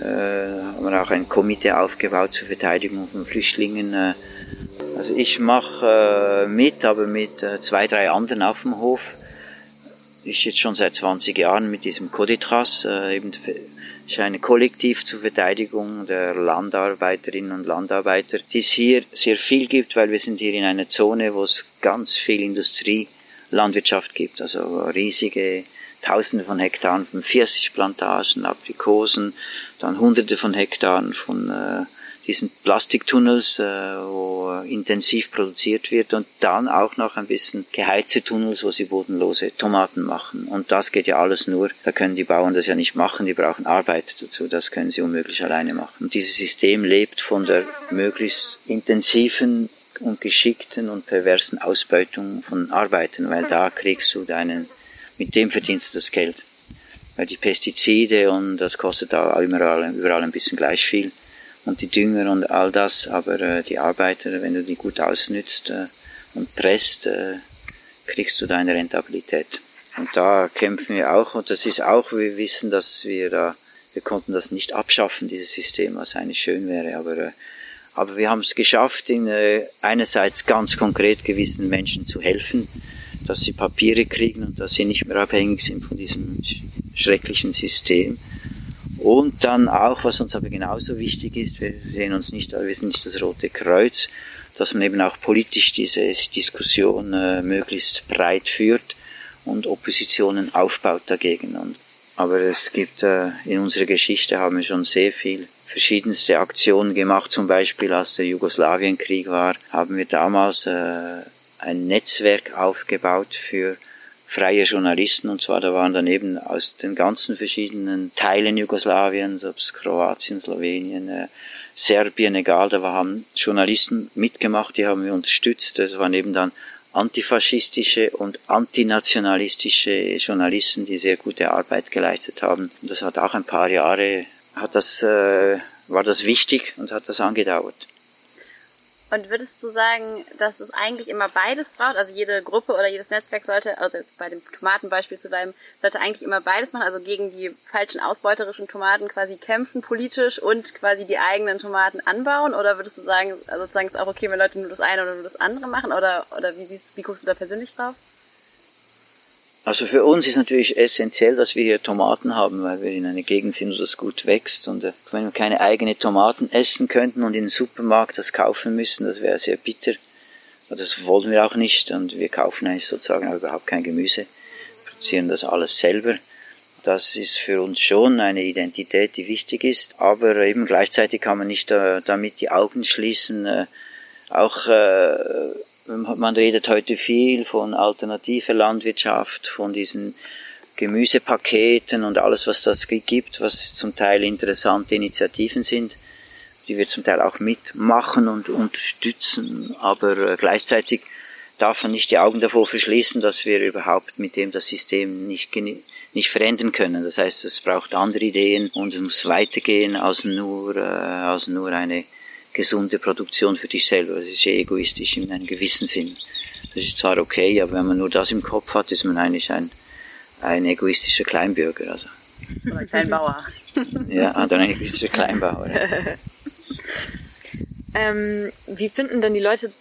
Äh, haben wir auch ein Komitee aufgebaut zur Verteidigung von Flüchtlingen. Äh, also ich mache äh, mit, aber mit äh, zwei, drei anderen auf dem Hof ist jetzt schon seit 20 Jahren mit diesem Coditras, äh, eben ist ein Kollektiv zur Verteidigung der Landarbeiterinnen und Landarbeiter, die es hier sehr viel gibt, weil wir sind hier in einer Zone, wo es ganz viel Industrielandwirtschaft gibt, also riesige Tausende von Hektaren von Pfirsichplantagen, Aprikosen, dann Hunderte von Hektaren von äh, diesen Plastiktunnels, äh, wo intensiv produziert wird und dann auch noch ein bisschen geheizte Tunnels, wo sie bodenlose Tomaten machen. Und das geht ja alles nur, da können die Bauern das ja nicht machen, die brauchen Arbeiter dazu, das können sie unmöglich alleine machen. Und dieses System lebt von der möglichst intensiven und geschickten und perversen Ausbeutung von Arbeitern, weil da kriegst du deinen, mit dem verdienst du das Geld. Weil die Pestizide und das kostet da überall, überall ein bisschen gleich viel und die Dünger und all das, aber äh, die Arbeiter, wenn du die gut ausnützt äh, und presst, äh, kriegst du deine Rentabilität. Und da kämpfen wir auch und das ist auch, wir wissen, dass wir da, wir konnten das nicht abschaffen, dieses System, was eigentlich schön wäre, aber äh, aber wir haben es geschafft, in, äh, einerseits ganz konkret gewissen Menschen zu helfen, dass sie Papiere kriegen und dass sie nicht mehr abhängig sind von diesem schrecklichen System. Und dann auch, was uns aber genauso wichtig ist, wir sehen uns nicht, wir sind nicht das Rote Kreuz, dass man eben auch politisch diese Diskussion äh, möglichst breit führt und Oppositionen aufbaut dagegen. Und, aber es gibt äh, in unserer Geschichte haben wir schon sehr viel verschiedenste Aktionen gemacht. Zum Beispiel, als der Jugoslawienkrieg war, haben wir damals äh, ein Netzwerk aufgebaut für freie Journalisten und zwar da waren dann eben aus den ganzen verschiedenen Teilen Jugoslawiens, ob es Kroatien, Slowenien, äh, Serbien, egal, da haben Journalisten mitgemacht, die haben wir unterstützt. Das waren eben dann antifaschistische und antinationalistische Journalisten, die sehr gute Arbeit geleistet haben. Das hat auch ein paar Jahre hat das, äh, war das wichtig und hat das angedauert. Und würdest du sagen, dass es eigentlich immer beides braucht? Also jede Gruppe oder jedes Netzwerk sollte, also jetzt bei dem Tomatenbeispiel zu bleiben, sollte eigentlich immer beides machen, also gegen die falschen ausbeuterischen Tomaten quasi kämpfen politisch und quasi die eigenen Tomaten anbauen? Oder würdest du sagen, also sozusagen ist auch okay, wenn Leute nur das eine oder nur das andere machen? Oder, oder wie siehst, wie guckst du da persönlich drauf? Also für uns ist natürlich essentiell, dass wir hier Tomaten haben, weil wir in einer Gegend sind, wo das gut wächst. Und äh, wenn wir keine eigenen Tomaten essen könnten und in den Supermarkt das kaufen müssen, das wäre sehr bitter. Das wollen wir auch nicht. Und wir kaufen eigentlich sozusagen auch überhaupt kein Gemüse, produzieren das alles selber. Das ist für uns schon eine Identität, die wichtig ist. Aber eben gleichzeitig kann man nicht äh, damit die Augen schließen. Äh, auch man redet heute viel von alternativer Landwirtschaft, von diesen Gemüsepaketen und alles, was das gibt, was zum Teil interessante Initiativen sind, die wir zum Teil auch mitmachen und unterstützen. Aber äh, gleichzeitig darf man nicht die Augen davor verschließen, dass wir überhaupt mit dem das System nicht, nicht verändern können. Das heißt, es braucht andere Ideen und es muss weitergehen als nur, äh, als nur eine gesunde Produktion für dich selber. Das ist sehr egoistisch in einem gewissen Sinn. Das ist zwar okay, aber wenn man nur das im Kopf hat, ist man eigentlich ein, ein egoistischer Kleinbürger. Also. Oder ein Kleinbauer. ja, oder ein egoistischer Kleinbauer. Ja. ähm, wie finden denn die Leute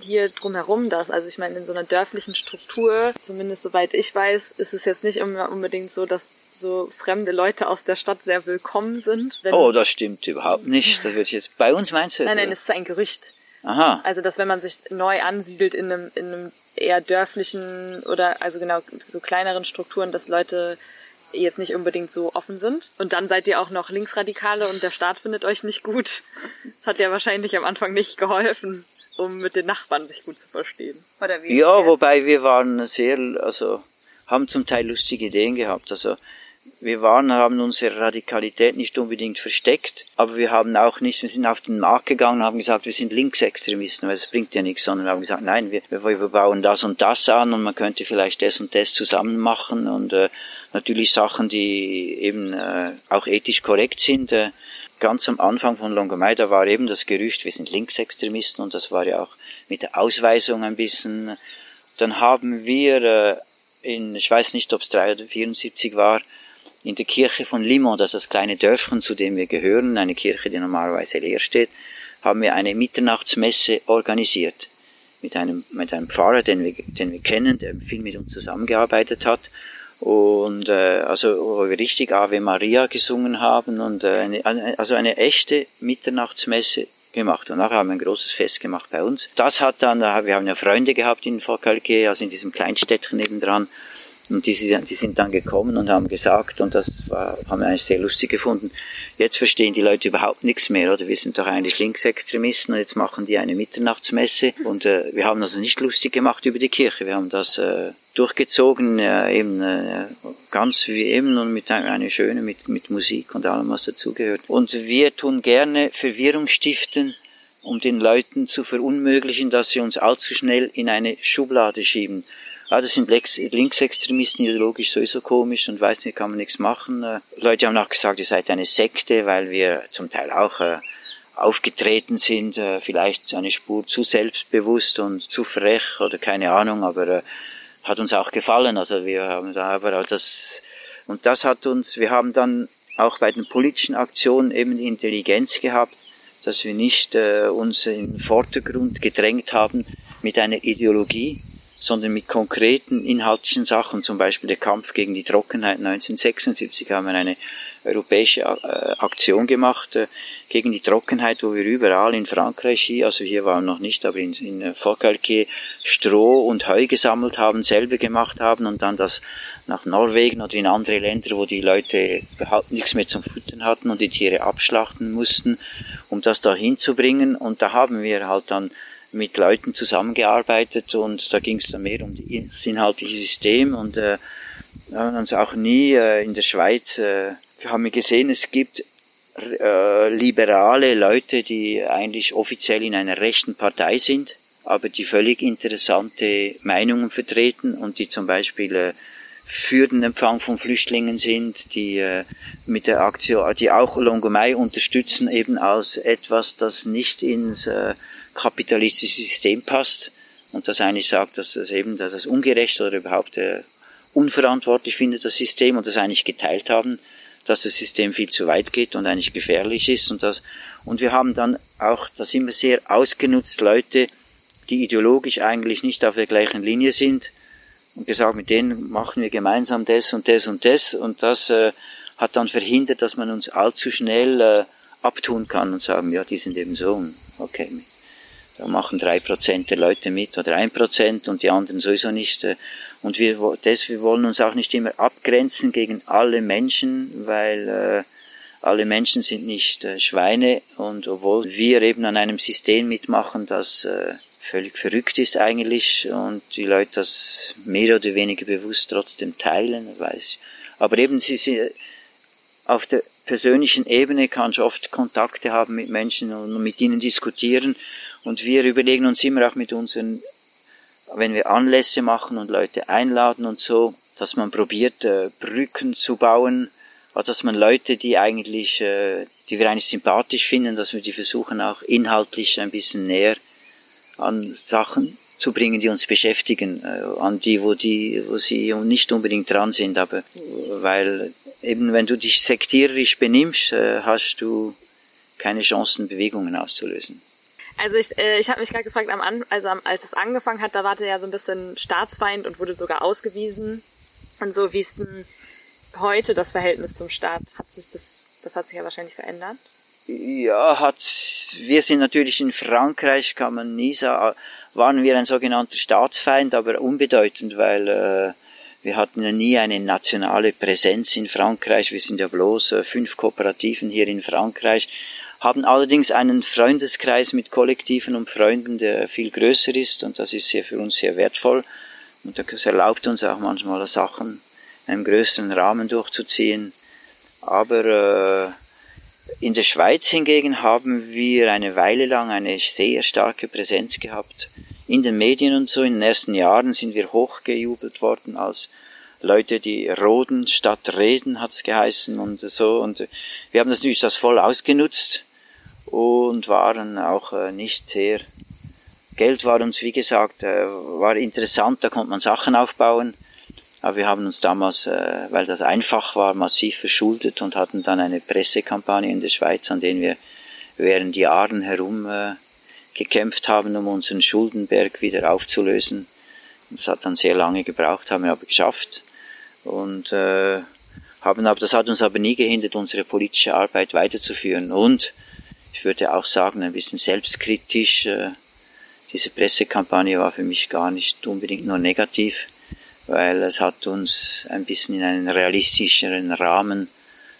hier drumherum das? Also ich meine, in so einer dörflichen Struktur, zumindest soweit ich weiß, ist es jetzt nicht immer unbedingt so, dass so fremde Leute aus der Stadt sehr willkommen sind. oh, das stimmt überhaupt nicht. Das wird jetzt bei uns meinst du? Nein, nein, es ist ein Gerücht. Aha. Also, dass wenn man sich neu ansiedelt in einem, in einem eher dörflichen oder also genau so kleineren Strukturen, dass Leute jetzt nicht unbedingt so offen sind. Und dann seid ihr auch noch Linksradikale und der Staat findet euch nicht gut. Das hat ja wahrscheinlich am Anfang nicht geholfen, um mit den Nachbarn sich gut zu verstehen. Oder wie? Ja, wobei wir waren sehr, also haben zum Teil lustige Ideen gehabt. Also wir waren, haben unsere Radikalität nicht unbedingt versteckt, aber wir haben auch nicht, wir sind auf den Markt gegangen und haben gesagt, wir sind Linksextremisten, weil das bringt ja nichts, sondern wir haben gesagt, nein, wir, wir bauen das und das an und man könnte vielleicht das und das zusammen machen und äh, natürlich Sachen, die eben äh, auch ethisch korrekt sind. Äh, ganz am Anfang von Longomai, da war eben das Gerücht, wir sind Linksextremisten und das war ja auch mit der Ausweisung ein bisschen. Dann haben wir äh, in, ich weiß nicht, ob es 3 oder 74 war, in der Kirche von Limon, das ist das kleine Dörfchen, zu dem wir gehören, eine Kirche, die normalerweise leer steht, haben wir eine Mitternachtsmesse organisiert. Mit einem, mit einem Pfarrer, den wir, den wir kennen, der viel mit uns zusammengearbeitet hat. Und äh, also wo wir richtig Ave Maria gesungen haben und äh, eine, also eine echte Mitternachtsmesse gemacht. Und nachher haben wir ein großes Fest gemacht bei uns. Das hat dann, wir haben ja Freunde gehabt in Focalquier, also in diesem Kleinstädtchen nebendran. Und die, die sind dann gekommen und haben gesagt, und das war, haben wir eigentlich sehr lustig gefunden, jetzt verstehen die Leute überhaupt nichts mehr, oder? Wir sind doch eigentlich Linksextremisten und jetzt machen die eine Mitternachtsmesse. Und äh, wir haben also nicht lustig gemacht über die Kirche, wir haben das äh, durchgezogen, äh, eben äh, ganz wie eben und mit einer eine schöne, mit, mit Musik und allem, was dazugehört. Und wir tun gerne Verwirrung stiften um den Leuten zu verunmöglichen, dass sie uns allzu schnell in eine Schublade schieben. Ah, das sind Linksextremisten ideologisch sowieso komisch und weiß nicht, kann man nichts machen. Äh, Leute haben auch gesagt, ihr seid eine Sekte, weil wir zum Teil auch äh, aufgetreten sind, äh, vielleicht eine Spur zu selbstbewusst und zu frech oder keine Ahnung, aber hat uns auch gefallen. Also wir haben da aber das und das hat uns, wir haben dann auch bei den politischen Aktionen eben Intelligenz gehabt, dass wir nicht äh, uns in den Vordergrund gedrängt haben mit einer Ideologie, sondern mit konkreten inhaltlichen Sachen, zum Beispiel der Kampf gegen die Trockenheit 1976 haben wir eine europäische äh, Aktion gemacht äh, gegen die Trockenheit, wo wir überall in Frankreich hier, also hier waren wir noch nicht, aber in, in Forcalquier Stroh und Heu gesammelt haben, selber gemacht haben und dann das nach Norwegen oder in andere Länder, wo die Leute überhaupt nichts mehr zum Futtern hatten und die Tiere abschlachten mussten, um das da hinzubringen. Und da haben wir halt dann mit Leuten zusammengearbeitet und da ging es dann mehr um das inhaltliche System und äh, haben uns auch nie äh, in der Schweiz, äh, haben wir gesehen, es gibt äh, liberale Leute, die eigentlich offiziell in einer rechten Partei sind, aber die völlig interessante Meinungen vertreten und die zum Beispiel äh, für den Empfang von Flüchtlingen sind, die äh, mit der Aktion, die auch Longomai unterstützen, eben als etwas, das nicht ins äh, kapitalistische System passt und das eigentlich sagt, dass das eben, dass das ungerecht oder überhaupt äh, unverantwortlich findet, das System und das eigentlich geteilt haben, dass das System viel zu weit geht und eigentlich gefährlich ist und das, und wir haben dann auch das immer sehr ausgenutzt, Leute, die ideologisch eigentlich nicht auf der gleichen Linie sind, und gesagt, mit denen machen wir gemeinsam das und das und das und das äh, hat dann verhindert, dass man uns allzu schnell äh, abtun kann und sagen, ja, die sind eben so, okay, da machen drei Prozent der Leute mit oder ein Prozent und die anderen sowieso nicht. Äh, und wir, das, wir wollen uns auch nicht immer abgrenzen gegen alle Menschen, weil äh, alle Menschen sind nicht äh, Schweine und obwohl wir eben an einem System mitmachen, das völlig verrückt ist eigentlich und die Leute das mehr oder weniger bewusst trotzdem teilen, weiß ich. Aber eben sie sind auf der persönlichen Ebene kannst du oft Kontakte haben mit Menschen und mit ihnen diskutieren und wir überlegen uns immer auch mit unseren, wenn wir Anlässe machen und Leute einladen und so, dass man probiert, äh, Brücken zu bauen, also dass man Leute, die eigentlich, äh, die wir eigentlich sympathisch finden, dass wir die versuchen auch inhaltlich ein bisschen näher an Sachen zu bringen, die uns beschäftigen, äh, an die, wo die, wo sie nicht unbedingt dran sind, aber weil eben wenn du dich sektiererisch benimmst, äh, hast du keine Chancen, Bewegungen auszulösen. Also ich, äh, ich habe mich gerade gefragt, am An also am, als es angefangen hat, da war der ja so ein bisschen Staatsfeind und wurde sogar ausgewiesen. Und so, wie ist denn heute das Verhältnis zum Staat? Hat sich das, das hat sich ja wahrscheinlich verändert? Ja, hat, wir sind natürlich in Frankreich, kann man nie sagen, waren wir ein sogenannter Staatsfeind, aber unbedeutend, weil äh, wir hatten ja nie eine nationale Präsenz in Frankreich. Wir sind ja bloß äh, fünf Kooperativen hier in Frankreich, haben allerdings einen Freundeskreis mit Kollektiven und Freunden, der viel größer ist und das ist sehr für uns sehr wertvoll. Und das erlaubt uns auch manchmal Sachen in einem größeren Rahmen durchzuziehen. Aber äh, in der Schweiz hingegen haben wir eine Weile lang eine sehr starke Präsenz gehabt. In den Medien und so. In den ersten Jahren sind wir hochgejubelt worden als Leute, die roden statt reden, hat's geheißen und so. Und wir haben das natürlich das voll ausgenutzt und waren auch äh, nicht sehr. Geld war uns, wie gesagt, äh, war interessant, da konnte man Sachen aufbauen. Aber wir haben uns damals, äh, weil das einfach war, massiv verschuldet und hatten dann eine Pressekampagne in der Schweiz, an denen wir während Jahren herum gekämpft haben, um unseren Schuldenberg wieder aufzulösen. Das hat dann sehr lange gebraucht, haben wir aber geschafft. Und äh, haben aber, das hat uns aber nie gehindert, unsere politische Arbeit weiterzuführen. Und ich würde auch sagen, ein bisschen selbstkritisch, äh, diese Pressekampagne war für mich gar nicht unbedingt nur negativ weil es hat uns ein bisschen in einen realistischeren Rahmen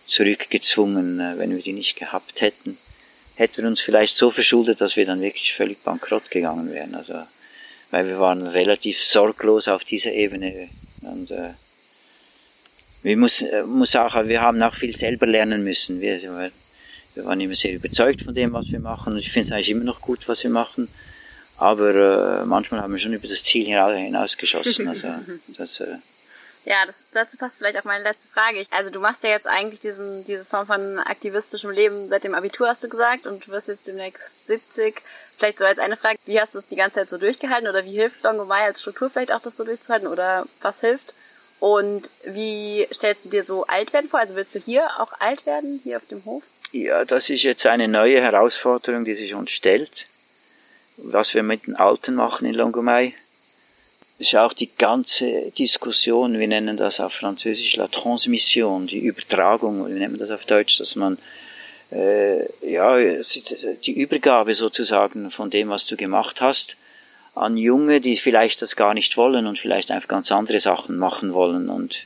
zurückgezwungen, äh, wenn wir die nicht gehabt hätten. Hätten wir uns vielleicht so verschuldet, dass wir dann wirklich völlig bankrott gegangen wären. Also, weil wir waren relativ sorglos auf dieser Ebene und äh, wir muss, äh, muss auch, wir haben auch viel selber lernen müssen. Wir, wir waren immer sehr überzeugt von dem, was wir machen. Ich finde es eigentlich immer noch gut, was wir machen. Aber äh, manchmal haben wir schon über das Ziel hinausgeschossen. Also, das, äh, ja, das, dazu passt vielleicht auch meine letzte Frage. Also du machst ja jetzt eigentlich diesen, diese Form von aktivistischem Leben seit dem Abitur, hast du gesagt, und du wirst jetzt demnächst 70. Vielleicht so als eine Frage, wie hast du es die ganze Zeit so durchgehalten oder wie hilft Longomai als Struktur vielleicht auch, das so durchzuhalten oder was hilft? Und wie stellst du dir so alt werden vor? Also willst du hier auch alt werden, hier auf dem Hof? Ja, das ist jetzt eine neue Herausforderung, die sich uns stellt. Was wir mit den Alten machen in Longomai, ist auch die ganze Diskussion, wir nennen das auf Französisch la Transmission, die Übertragung, wir nennen das auf Deutsch, dass man äh, ja die Übergabe sozusagen von dem, was du gemacht hast, an Junge, die vielleicht das gar nicht wollen und vielleicht einfach ganz andere Sachen machen wollen und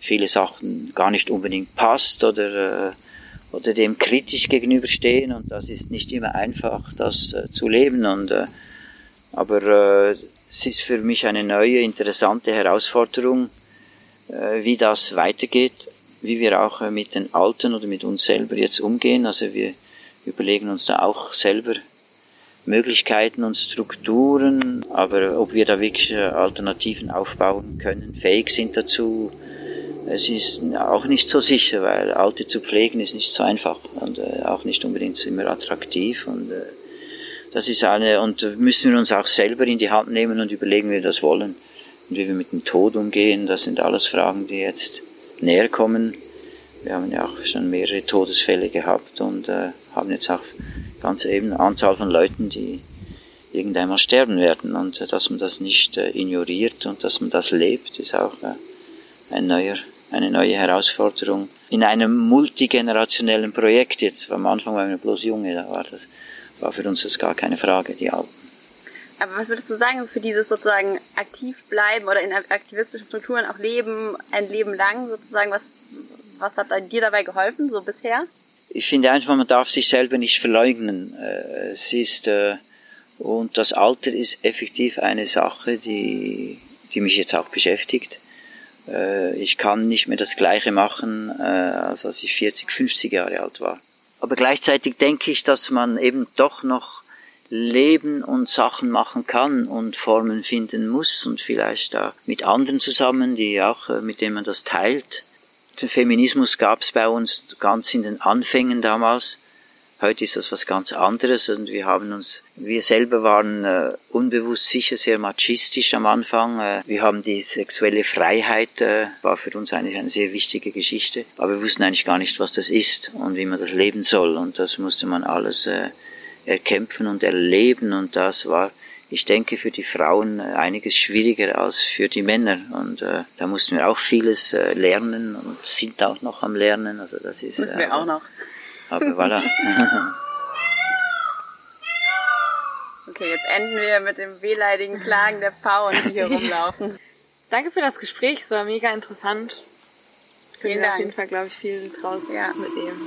viele Sachen gar nicht unbedingt passt oder, äh, oder dem kritisch gegenüberstehen. Und das ist nicht immer einfach, das äh, zu leben. Und äh, aber äh, es ist für mich eine neue, interessante Herausforderung, äh, wie das weitergeht, wie wir auch äh, mit den Alten oder mit uns selber jetzt umgehen. Also wir überlegen uns da auch selber Möglichkeiten und Strukturen, aber ob wir da wirklich äh, Alternativen aufbauen können, fähig sind dazu, es ist auch nicht so sicher, weil Alte zu pflegen ist nicht so einfach und äh, auch nicht unbedingt immer attraktiv und äh, das ist eine, und müssen wir uns auch selber in die Hand nehmen und überlegen, wie wir das wollen und wie wir mit dem Tod umgehen. Das sind alles Fragen, die jetzt näher kommen. Wir haben ja auch schon mehrere Todesfälle gehabt und äh, haben jetzt auch ganz eben eine Anzahl von Leuten, die irgendeinmal sterben werden und äh, dass man das nicht äh, ignoriert und dass man das lebt, ist auch äh, ein neuer, eine neue Herausforderung. In einem multigenerationellen Projekt jetzt, am Anfang waren wir bloß Junge, da war das, war für uns das gar keine Frage, die Alten. Aber was würdest du sagen für dieses sozusagen aktiv bleiben oder in aktivistischen Strukturen auch leben, ein Leben lang sozusagen, was, was hat dir dabei geholfen, so bisher? ich finde einfach, man darf sich selber nicht verleugnen. Äh, es ist, äh, und das Alter ist effektiv eine Sache, die, die mich jetzt auch beschäftigt. Äh, ich kann nicht mehr das Gleiche machen, als als ich 40, 50 Jahre alt war. Aber gleichzeitig denke ich, dass man eben doch noch leben und Sachen machen kann und Formen finden muss und vielleicht auch mit anderen zusammen, die auch, mit denen man das teilt den Feminismus gab es bei uns ganz in den Anfängen damals. Heute ist das was ganz anderes und wir haben uns, wir selber waren äh, unbewusst sicher sehr machistisch am Anfang. Äh, wir haben die sexuelle Freiheit, äh, war für uns eigentlich eine sehr wichtige Geschichte, aber wir wussten eigentlich gar nicht, was das ist und wie man das leben soll und das musste man alles äh, erkämpfen und erleben und das war ich denke, für die Frauen äh, einiges schwieriger als für die Männer. Und äh, da mussten wir auch vieles äh, lernen und sind auch noch am Lernen. Also das ist, Müssen wir äh, auch noch. Aber voilà. okay, jetzt enden wir mit dem wehleidigen Klagen der Frauen, die hier rumlaufen. Danke für das Gespräch, es war mega interessant. Vielen Dank. auf jeden Fall, glaube ich, viel draus ja. mitnehmen.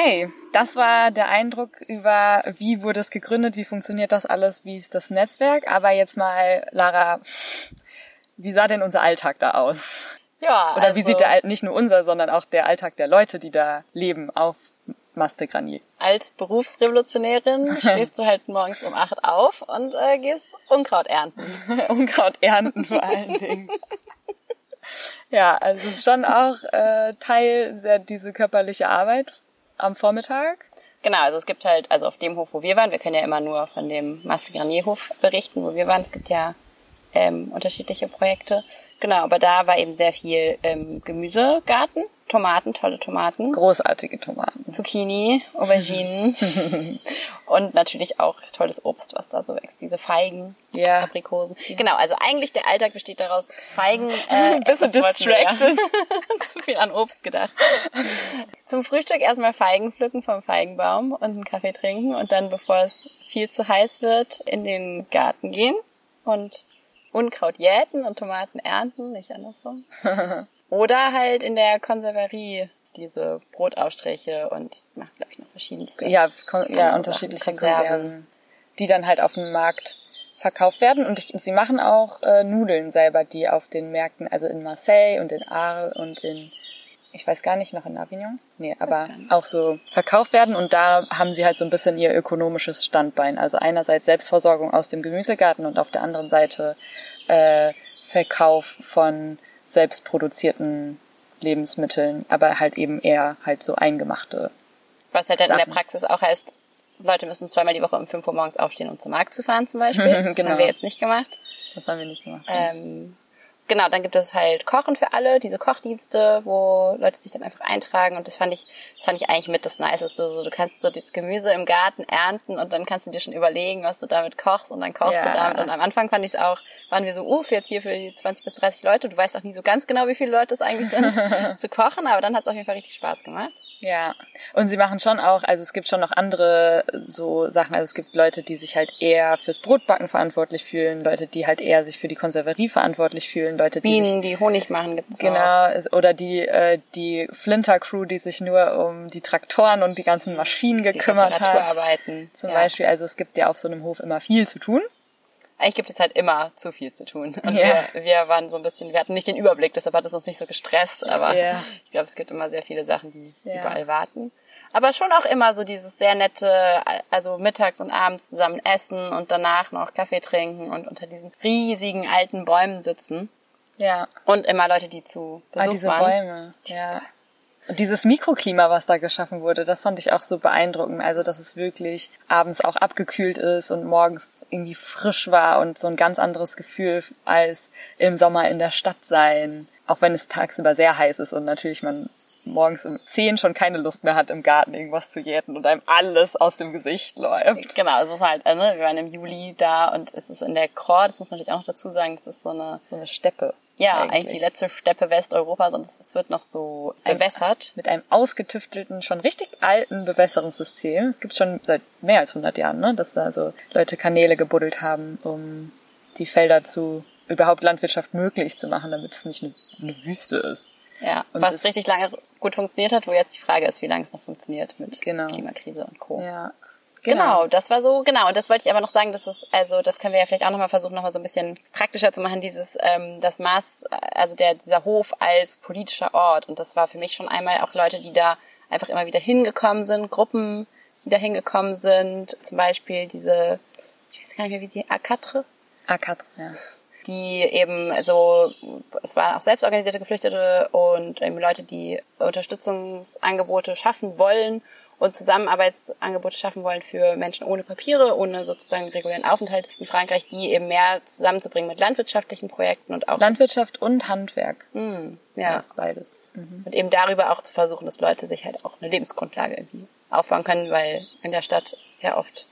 Okay, das war der Eindruck über, wie wurde es gegründet, wie funktioniert das alles, wie ist das Netzwerk. Aber jetzt mal, Lara, wie sah denn unser Alltag da aus? Ja. Oder also, wie sieht der nicht nur unser, sondern auch der Alltag der Leute, die da leben auf Maste Granier? Als Berufsrevolutionärin stehst du halt morgens um acht auf und äh, gehst Unkraut ernten. Unkraut ernten vor allen Dingen. Ja, also es ist schon auch äh, Teil sehr diese körperliche Arbeit am Vormittag. Genau, also es gibt halt, also auf dem Hof, wo wir waren, wir können ja immer nur von dem Master-Granier-Hof berichten, wo wir waren. Es gibt ja ähm, unterschiedliche Projekte. Genau, aber da war eben sehr viel ähm, Gemüsegarten, Tomaten, tolle Tomaten. Großartige Tomaten. Zucchini, Auberginen. Und natürlich auch tolles Obst, was da so wächst. Diese Feigen, Ja. Aprikosen. Genau, also eigentlich der Alltag besteht daraus, Feigen. Äh, Bisschen distracted. Zu viel an Obst gedacht. Zum Frühstück erstmal Feigen pflücken vom Feigenbaum und einen Kaffee trinken und dann, bevor es viel zu heiß wird, in den Garten gehen und Unkraut jäten und Tomaten ernten, nicht andersrum. Oder halt in der Konserverie diese Brotaufstriche und macht, glaube ich, noch verschiedenste. Ja, kon ja unterschiedliche Konserven. Konserven. die dann halt auf dem Markt verkauft werden. Und ich, sie machen auch äh, Nudeln selber, die auf den Märkten, also in Marseille und in Arles und in, ich weiß gar nicht, noch in Avignon? Nee, aber auch so verkauft werden. Und da haben sie halt so ein bisschen ihr ökonomisches Standbein. Also einerseits Selbstversorgung aus dem Gemüsegarten und auf der anderen Seite äh, Verkauf von selbstproduzierten Lebensmitteln, aber halt eben eher halt so eingemachte. Was halt dann in der Sachen. Praxis auch heißt, Leute müssen zweimal die Woche um 5 Uhr morgens aufstehen, um zum Markt zu fahren zum Beispiel. Das Genau. haben wir jetzt nicht gemacht. Das haben wir nicht gemacht. Ähm, genau, dann gibt es halt Kochen für alle, diese Kochdienste, wo Leute sich dann einfach eintragen und das fand ich, das fand ich eigentlich mit das Niceste. So, du kannst so das Gemüse im Garten ernten und dann kannst du dir schon überlegen, was du damit kochst und dann kochst Ja. du damit. Und am Anfang fand ich es auch, waren wir so, uff, jetzt hier für die 20 bis 30 Leute. Du weißt auch nie so ganz genau, wie viele Leute es eigentlich sind, zu kochen, aber dann hat es auf jeden Fall richtig Spaß gemacht. Ja, und sie machen schon auch, also es gibt schon noch andere so Sachen, also es gibt Leute, die sich halt eher fürs Brotbacken verantwortlich fühlen, Leute, die halt eher sich für die Konserverie verantwortlich fühlen, Leute, die sich, Bienen, die Honig machen, gibt es auch. genau, es- oder die äh, die Flinter Crew, die sich nur um die Traktoren und die ganzen Maschinen Die gekümmert hat. Reparaturarbeiten. Zum ja. Beispiel, also es gibt ja auf so einem Hof immer viel zu tun. Eigentlich gibt es halt immer zu viel zu tun. Und Ja. wir, wir waren so ein bisschen, wir hatten nicht den Überblick, deshalb hat es uns nicht so gestresst, aber Ja. ich glaube, es gibt immer sehr viele Sachen, die Ja. überall warten. Aber schon auch immer so dieses sehr nette, also mittags und abends zusammen essen und danach noch Kaffee trinken und unter diesen riesigen alten Bäumen sitzen. Ja, Und immer Leute, die zu Besuch ah, diese waren. Bäume. Ja. Und dieses Mikroklima, was da geschaffen wurde, das fand ich auch so beeindruckend. Also, dass es wirklich abends auch abgekühlt ist und morgens irgendwie frisch war und so ein ganz anderes Gefühl als im Sommer in der Stadt sein. Auch wenn es tagsüber sehr heiß ist und natürlich man morgens um 10 schon keine Lust mehr hat, im Garten irgendwas zu jäten und einem alles aus dem Gesicht läuft. Genau, es muss halt, ne, wir waren im Juli da und es ist in der Chor, das muss man natürlich auch noch dazu sagen, es ist so eine, So eine Steppe. ja, eigentlich, die letzte Steppe Westeuropas und es, wird noch so bewässert. Mit einem ausgetüftelten, schon richtig alten Bewässerungssystem. Es gibt schon seit mehr als 100 Jahren, ne, dass da so Leute Kanäle gebuddelt haben, um die Felder zu überhaupt Landwirtschaft möglich zu machen, damit es nicht eine, eine Wüste ist. Ja, Und was das- richtig lange gut funktioniert hat, wo jetzt die Frage ist, wie lange es noch funktioniert mit Genau. Klimakrise und Co. Ja. Genau, das war so, genau, und das wollte ich aber noch sagen, dass es, also das können wir ja vielleicht auch nochmal versuchen, nochmal so ein bisschen praktischer zu machen, dieses, ähm, das Maß, also der, dieser Hof als politischer Ort. Und das war für mich schon einmal auch Leute, die da einfach immer wieder hingekommen sind, Gruppen, die da hingekommen sind, zum Beispiel diese, ich weiß gar nicht mehr, wie sie, Akatre, Akat, ja. Die eben so, es waren auch selbstorganisierte Geflüchtete und eben Leute, die Unterstützungsangebote schaffen wollen und Zusammenarbeitsangebote schaffen wollen für Menschen ohne Papiere, ohne sozusagen regulären Aufenthalt in Frankreich, die eben mehr zusammenzubringen mit landwirtschaftlichen Projekten und auch Landwirtschaft und Handwerk. Hm, ja. Das beides. Mhm. und eben darüber auch zu versuchen, dass Leute sich halt auch eine Lebensgrundlage irgendwie aufbauen können, weil in der Stadt ist es ja oft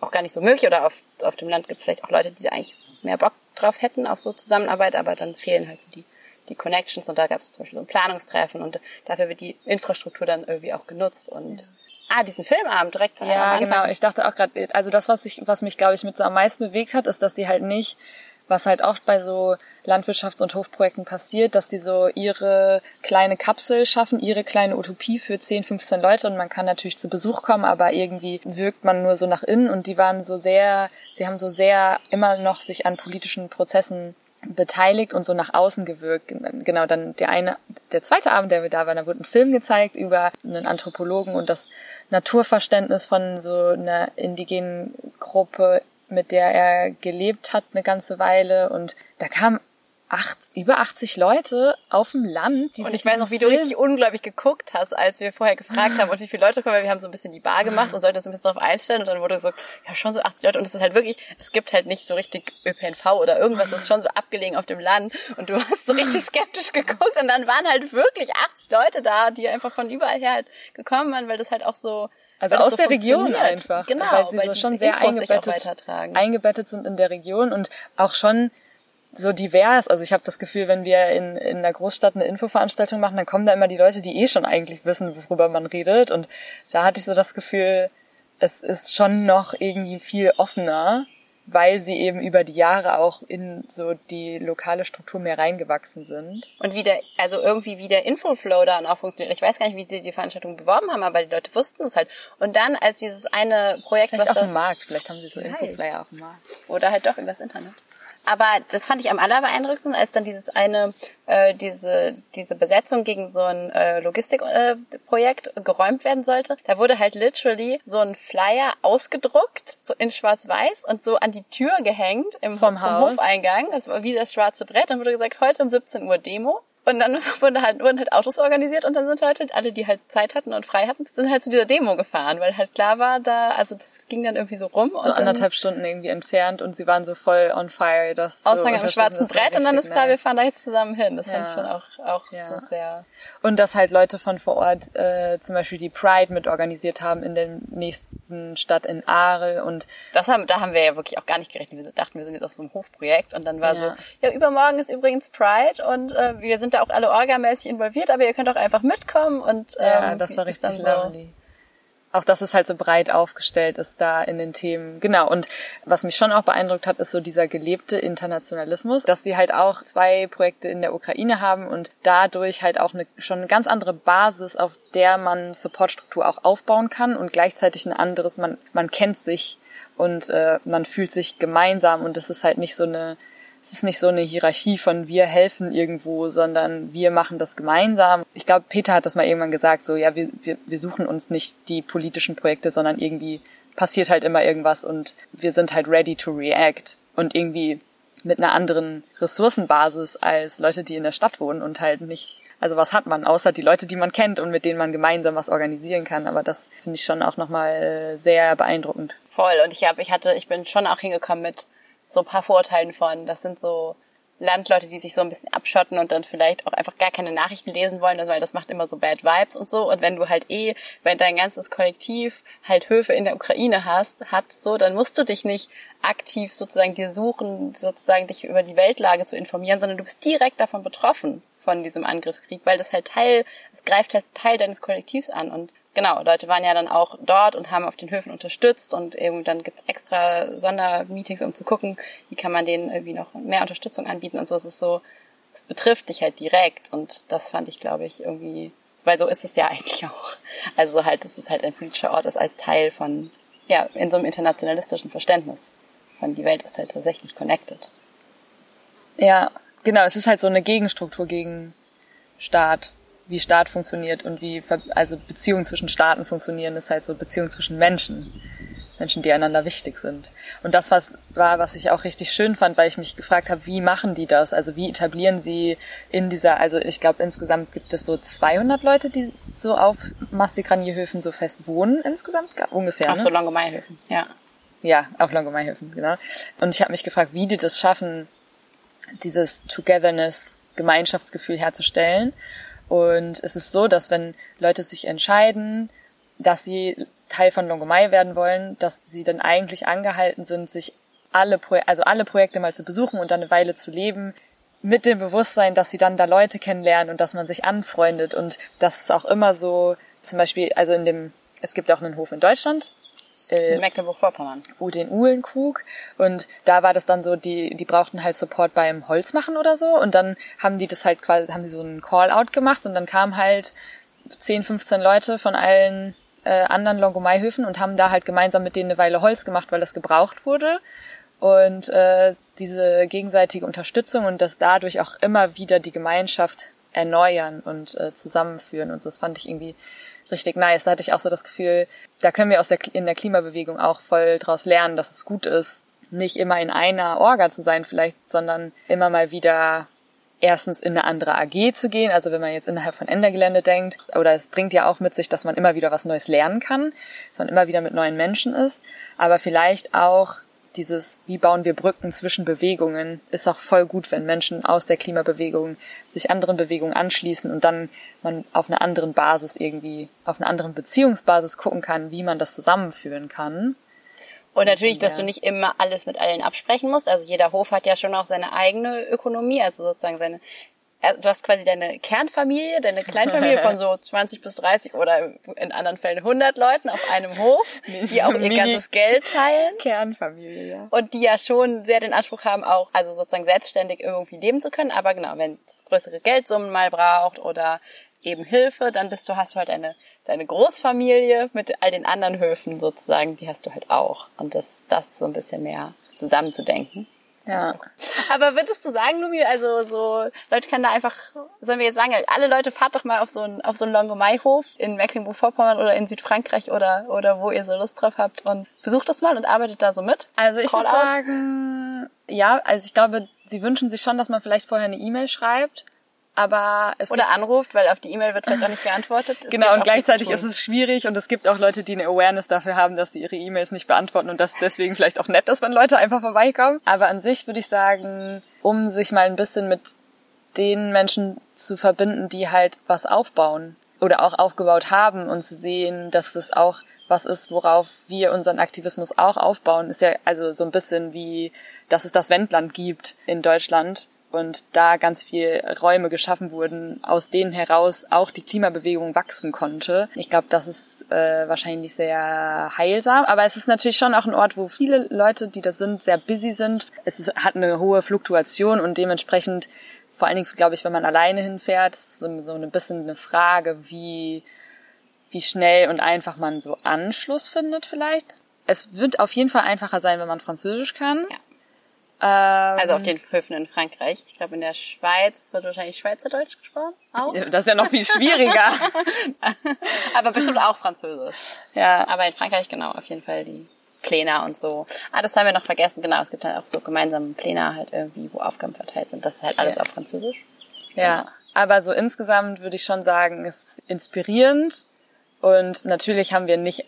auch gar nicht so möglich oder auf, auf dem Land gibt es vielleicht auch Leute, die da eigentlich mehr Bock drauf hätten auf so Zusammenarbeit, aber dann fehlen halt so die, die Connections und da gab es zum Beispiel so ein Planungstreffen und dafür wird die Infrastruktur dann irgendwie auch genutzt und ah, diesen Filmabend direkt Ja, genau. Ich dachte auch gerade, also das, was ich, was mich, glaube ich, mit so am meisten bewegt hat, ist, dass sie halt nicht, was halt oft bei so Landwirtschafts- und Hofprojekten passiert, dass die so ihre kleine Kapsel schaffen, ihre kleine Utopie für 10, 15 Leute und man kann natürlich zu Besuch kommen, aber irgendwie wirkt man nur so nach innen und die waren so sehr, sie haben so sehr immer noch sich an politischen Prozessen beteiligt und so nach außen gewirkt. Genau, dann der eine, der zweite Abend, der wir da waren, da wurde ein Film gezeigt über einen Anthropologen und das Naturverständnis von so einer indigenen Gruppe, mit der er gelebt hat eine ganze Weile. Und da kam acht, über 80 Leute auf dem Land, die Und ich weiß noch, wie du Film- richtig ungläubig geguckt hast, als wir vorher gefragt haben, und wie viele Leute kommen, weil wir haben so ein bisschen die Bar gemacht und sollten uns ein bisschen darauf einstellen und dann wurde gesagt, ja, schon so 80 Leute und es ist halt wirklich, es gibt halt nicht so richtig ÖPNV oder irgendwas, das ist schon so abgelegen auf dem Land und du hast so richtig skeptisch geguckt und dann waren halt wirklich 80 Leute da, die einfach von überall her halt gekommen waren, weil das halt auch so, Also weil aus so der Region einfach. Genau, weil sie so die schon sehr eingebettet, weitertragen. eingebettet sind in der Region und auch schon so divers. Also ich habe das Gefühl, wenn wir in, in einer Großstadt eine Infoveranstaltung machen, dann kommen da immer die Leute, die eh schon eigentlich wissen, worüber man redet. Und da hatte ich so das Gefühl, es ist schon noch irgendwie viel offener, weil sie eben über die Jahre auch in so die lokale Struktur mehr reingewachsen sind. Und wie der, also irgendwie wie der Infoflow dann auch funktioniert. Ich weiß gar nicht, wie sie die Veranstaltung beworben haben, aber die Leute wussten es halt. Und dann, als dieses eine Projekt, Vielleicht was auf dem Markt, vielleicht haben sie so. Infoflyer auf dem Markt. oder halt doch übers Internet. Aber das fand ich am allerbeeindruckendsten, als dann dieses eine, äh, diese, diese Besetzung gegen so ein äh, Logistikprojekt äh, geräumt werden sollte. Da wurde halt literally so ein Flyer ausgedruckt, so in schwarz-weiß und so an die Tür gehängt im, Vom Haus. Hofeingang. Das war wie das schwarze Brett. Dann wurde gesagt, heute um 17 Uhr Demo. Und dann wurden halt, wurden halt Autos organisiert und dann sind Leute, alle, die halt Zeit hatten und frei hatten, sind halt zu dieser Demo gefahren, weil halt klar war, da, also das ging dann irgendwie so rum. So und anderthalb Stunden irgendwie entfernt und sie waren so voll on fire. Das so Aushang am schwarzen Brett und dann ist klar, wir nice. fahren da jetzt zusammen hin. Das fand Ja. ich schon auch, auch Ja. so sehr. Und dass halt Leute von vor Ort äh, zum Beispiel die Pride mit organisiert haben in der nächsten Stadt in Aarel und Das haben, da haben wir ja wirklich auch gar nicht gerechnet. Wir dachten, wir sind jetzt auf so einem Hofprojekt und dann war Ja. so, ja, übermorgen ist übrigens Pride und äh, wir sind da auch alle orgamäßig involviert, aber ihr könnt auch einfach mitkommen und ähm, ja, das war richtig dann lovely. Auch dass es halt so breit aufgestellt ist da in den Themen. Genau. Und was mich schon auch beeindruckt hat, ist so dieser gelebte Internationalismus, dass sie halt auch zwei Projekte in der Ukraine haben und dadurch halt auch eine, schon eine ganz andere Basis, auf der man Supportstruktur auch aufbauen kann und gleichzeitig ein anderes, man, man kennt sich und äh, man fühlt sich gemeinsam und es ist halt nicht so eine es ist nicht so eine Hierarchie von wir helfen irgendwo, sondern wir machen das gemeinsam. Ich glaube, Peter hat das mal irgendwann gesagt, so ja, wir, wir, wir suchen uns nicht die politischen Projekte, sondern irgendwie passiert halt immer irgendwas und wir sind halt ready to react und irgendwie mit einer anderen Ressourcenbasis als Leute, die in der Stadt wohnen und halt nicht, also was hat man, außer die Leute, die man kennt und mit denen man gemeinsam was organisieren kann. Aber das finde ich schon auch nochmal sehr beeindruckend. Voll. Und ich habe, ich hatte, ich bin schon auch hingekommen mit so ein paar Vorurteilen von, das sind so Landleute, die sich so ein bisschen abschotten und dann vielleicht auch einfach gar keine Nachrichten lesen wollen, also weil das macht immer so Bad Vibes und so. Und wenn du halt eh, wenn dein ganzes Kollektiv halt Höfe in der Ukraine hast, hat, so, dann musst du dich nicht aktiv sozusagen dir suchen, sozusagen dich über die Weltlage zu informieren, sondern du bist direkt davon betroffen von diesem Angriffskrieg, weil das halt Teil, es greift halt Teil deines Kollektivs an und genau, Leute waren ja dann auch dort und haben auf den Höfen unterstützt und eben dann gibt's extra Sondermeetings, um zu gucken, wie kann man denen irgendwie noch mehr Unterstützung anbieten und so. Es ist so, es betrifft dich halt direkt und das fand ich, glaube ich, irgendwie, weil so ist es ja eigentlich auch. Also halt, dass es halt ein politischer Ort ist als Teil von, ja, in so einem internationalistischen Verständnis von die Welt ist halt tatsächlich connected. Ja, genau, es ist halt so eine Gegenstruktur gegen Staat, wie Staat funktioniert und wie also Beziehungen zwischen Staaten funktionieren, ist halt so Beziehungen zwischen Menschen. Menschen, die einander wichtig sind. Und das was war, was ich auch richtig schön fand, weil ich mich gefragt habe, wie machen die das? Also wie etablieren sie in dieser, also ich glaube insgesamt gibt es so 200 Leute, die so auf Mastigraniehöfen so fest wohnen insgesamt, ungefähr. Auf ne? so Longomaihöfen, ja. Ja, auf Longomaihöfen, genau. Und ich habe mich gefragt, wie die das schaffen, dieses Togetherness, Gemeinschaftsgefühl herzustellen. Und es ist so, dass wenn Leute sich entscheiden, dass sie Teil von Longomai werden wollen, dass sie dann eigentlich angehalten sind, sich alle, Pro also alle Projekte mal zu besuchen und dann eine Weile zu leben, mit dem Bewusstsein, dass sie dann da Leute kennenlernen und dass man sich anfreundet und das ist auch immer so, zum Beispiel, also in dem, es gibt auch einen Hof in Deutschland, In Mecklenburg-Vorpommern. U den Uhlenkrug. Und da war das dann so, die, die brauchten halt Support beim Holzmachen oder so. Und dann haben die das halt quasi, haben die so einen Call-out gemacht. Und dann kamen halt 10, 15 Leute von allen äh, anderen Longomai-Höfen und haben da halt gemeinsam mit denen eine Weile Holz gemacht, weil das gebraucht wurde. Und äh, diese gegenseitige Unterstützung und das dadurch auch immer wieder die Gemeinschaft erneuern und äh, zusammenführen. Und so, das fand ich irgendwie richtig nice. Da hatte ich auch so das Gefühl, da können wir aus der, in der Klimabewegung auch voll draus lernen, dass es gut ist, nicht immer in einer Orga zu sein vielleicht, sondern immer mal wieder erstens in eine andere AG zu gehen, also wenn man jetzt innerhalb von Endergelände denkt, oder es bringt ja auch mit sich, dass man immer wieder was Neues lernen kann, dass man immer wieder mit neuen Menschen ist, aber vielleicht auch dieses, wie bauen wir Brücken zwischen Bewegungen, ist auch voll gut, wenn Menschen aus der Klimabewegung sich anderen Bewegungen anschließen und dann man auf einer anderen Basis irgendwie, auf einer anderen Beziehungsbasis gucken kann, wie man das zusammenführen kann. Und natürlich, dass du nicht immer alles mit allen absprechen musst. Also jeder Hof hat ja schon auch seine eigene Ökonomie, also sozusagen seine du hast quasi deine Kernfamilie, deine Kleinfamilie von so 20 bis 30 oder in anderen Fällen 100 Leuten auf einem Hof, die auch ihr ganzes Geld teilen. Kernfamilie, ja. Und die ja schon sehr den Anspruch haben, auch also sozusagen selbstständig irgendwie leben zu können. Aber genau, wenn es größere Geldsummen mal braucht oder eben Hilfe, dann bist du, hast du halt eine deine Großfamilie mit all den anderen Höfen sozusagen, die hast du halt auch. Und das, das so ein bisschen mehr zusammenzudenken. Ja. Aber würdest du sagen, Lumi, also so Leute können da einfach, sollen wir jetzt sagen, alle Leute fahrt doch mal auf so einen auf so einen Longomai-Hof in Mecklenburg-Vorpommern oder in Südfrankreich oder oder wo ihr so Lust drauf habt und besucht das mal und arbeitet da so mit. Also ich würde sagen, ja, also ich glaube, sie wünschen sich schon, dass man vielleicht vorher eine E-Mail schreibt, aber es Oder anruft, weil auf die E-Mail wird vielleicht auch nicht geantwortet. Es Genau, und gleichzeitig ist es schwierig und es gibt auch Leute, die eine Awareness dafür haben, dass sie ihre E-Mails nicht beantworten und das deswegen vielleicht auch nett ist, wenn Leute einfach vorbeikommen. Aber an sich würde ich sagen, um sich mal ein bisschen mit den Menschen zu verbinden, die halt was aufbauen oder auch aufgebaut haben und zu sehen, dass das auch was ist, worauf wir unseren Aktivismus auch aufbauen, ist ja also so ein bisschen wie, dass es das Wendland gibt in Deutschland und da ganz viel Räume geschaffen wurden, aus denen heraus auch die Klimabewegung wachsen konnte. Ich glaube, das ist äh, wahrscheinlich sehr heilsam, aber es ist natürlich schon auch ein Ort, wo viele Leute, die da sind, sehr busy sind. Es ist, hat eine hohe Fluktuation und dementsprechend, vor allen Dingen, glaube ich, wenn man alleine hinfährt, ist es so, so ein bisschen eine Frage, wie wie schnell und einfach man so Anschluss findet vielleicht. Es wird auf jeden Fall einfacher sein, wenn man Französisch kann. Ja. Ähm, Also auf den Höfen in Frankreich. Ich glaube, in der Schweiz wird wahrscheinlich Schweizerdeutsch gesprochen. Auch. das ist ja noch viel schwieriger. Aber bestimmt auch Französisch. ja. Aber in Frankreich genau, auf jeden Fall die Pläne und so. Ah, das haben wir noch vergessen. Genau, es gibt halt auch so gemeinsame Pläne halt irgendwie, wo Aufgaben verteilt sind. Das ist halt alles Ja. auf Französisch. Ja. Aber so insgesamt würde ich schon sagen, es ist inspirierend und natürlich haben wir nicht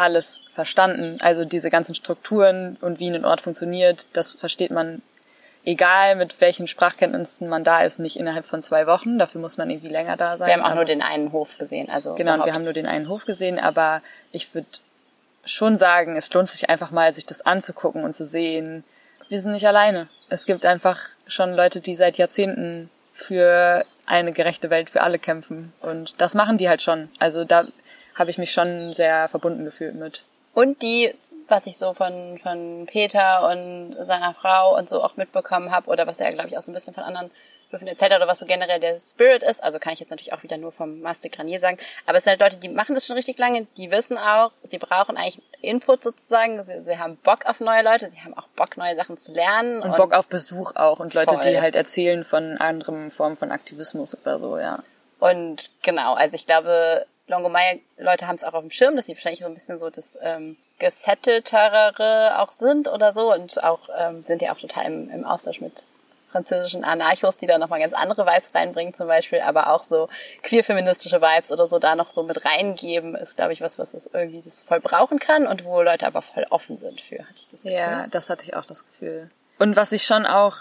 alles verstanden. Also diese ganzen Strukturen und wie ein Ort funktioniert, das versteht man, egal mit welchen Sprachkenntnissen man da ist, nicht innerhalb von zwei Wochen. Dafür muss man irgendwie länger da sein. Wir haben auch Aber- nur den einen Hof gesehen. Also Genau, und wir überhaupt. haben nur den einen Hof gesehen, aber ich würde schon sagen, es lohnt sich einfach mal, sich das anzugucken und zu sehen, wir sind nicht alleine. Es gibt einfach schon Leute, die seit Jahrzehnten für eine gerechte Welt für alle kämpfen. Und das machen die halt schon. Also da habe ich mich schon sehr verbunden gefühlt mit. Und die, was ich so von, von Peter und seiner Frau und so auch mitbekommen habe, oder was er, glaube ich, auch so ein bisschen von anderen Höfen erzählt oder was so generell der Spirit ist, also kann ich jetzt natürlich auch wieder nur vom Master Granier sagen, aber es sind halt Leute, die machen das schon richtig lange, die wissen auch, sie brauchen eigentlich Input sozusagen, sie, sie haben Bock auf neue Leute, sie haben auch Bock, neue Sachen zu lernen. Und Bock auf Besuch auch und Leute, Voll. die halt erzählen von anderen Formen von Aktivismus oder so, ja. Und genau, also ich glaube, Longomai-Leute haben es auch auf dem Schirm, dass sie wahrscheinlich so ein bisschen so das ähm, gesetteltere auch sind oder so und auch ähm, sind ja auch total im, im Austausch mit französischen Anarchos, die da nochmal ganz andere Vibes reinbringen zum Beispiel, aber auch so queer-feministische Vibes oder so da noch so mit reingeben, ist, glaube ich, was, was es irgendwie das voll brauchen kann und wo Leute aber voll offen sind für, hatte ich das Gefühl. Ja, das hatte ich auch das Gefühl. Und was ich schon auch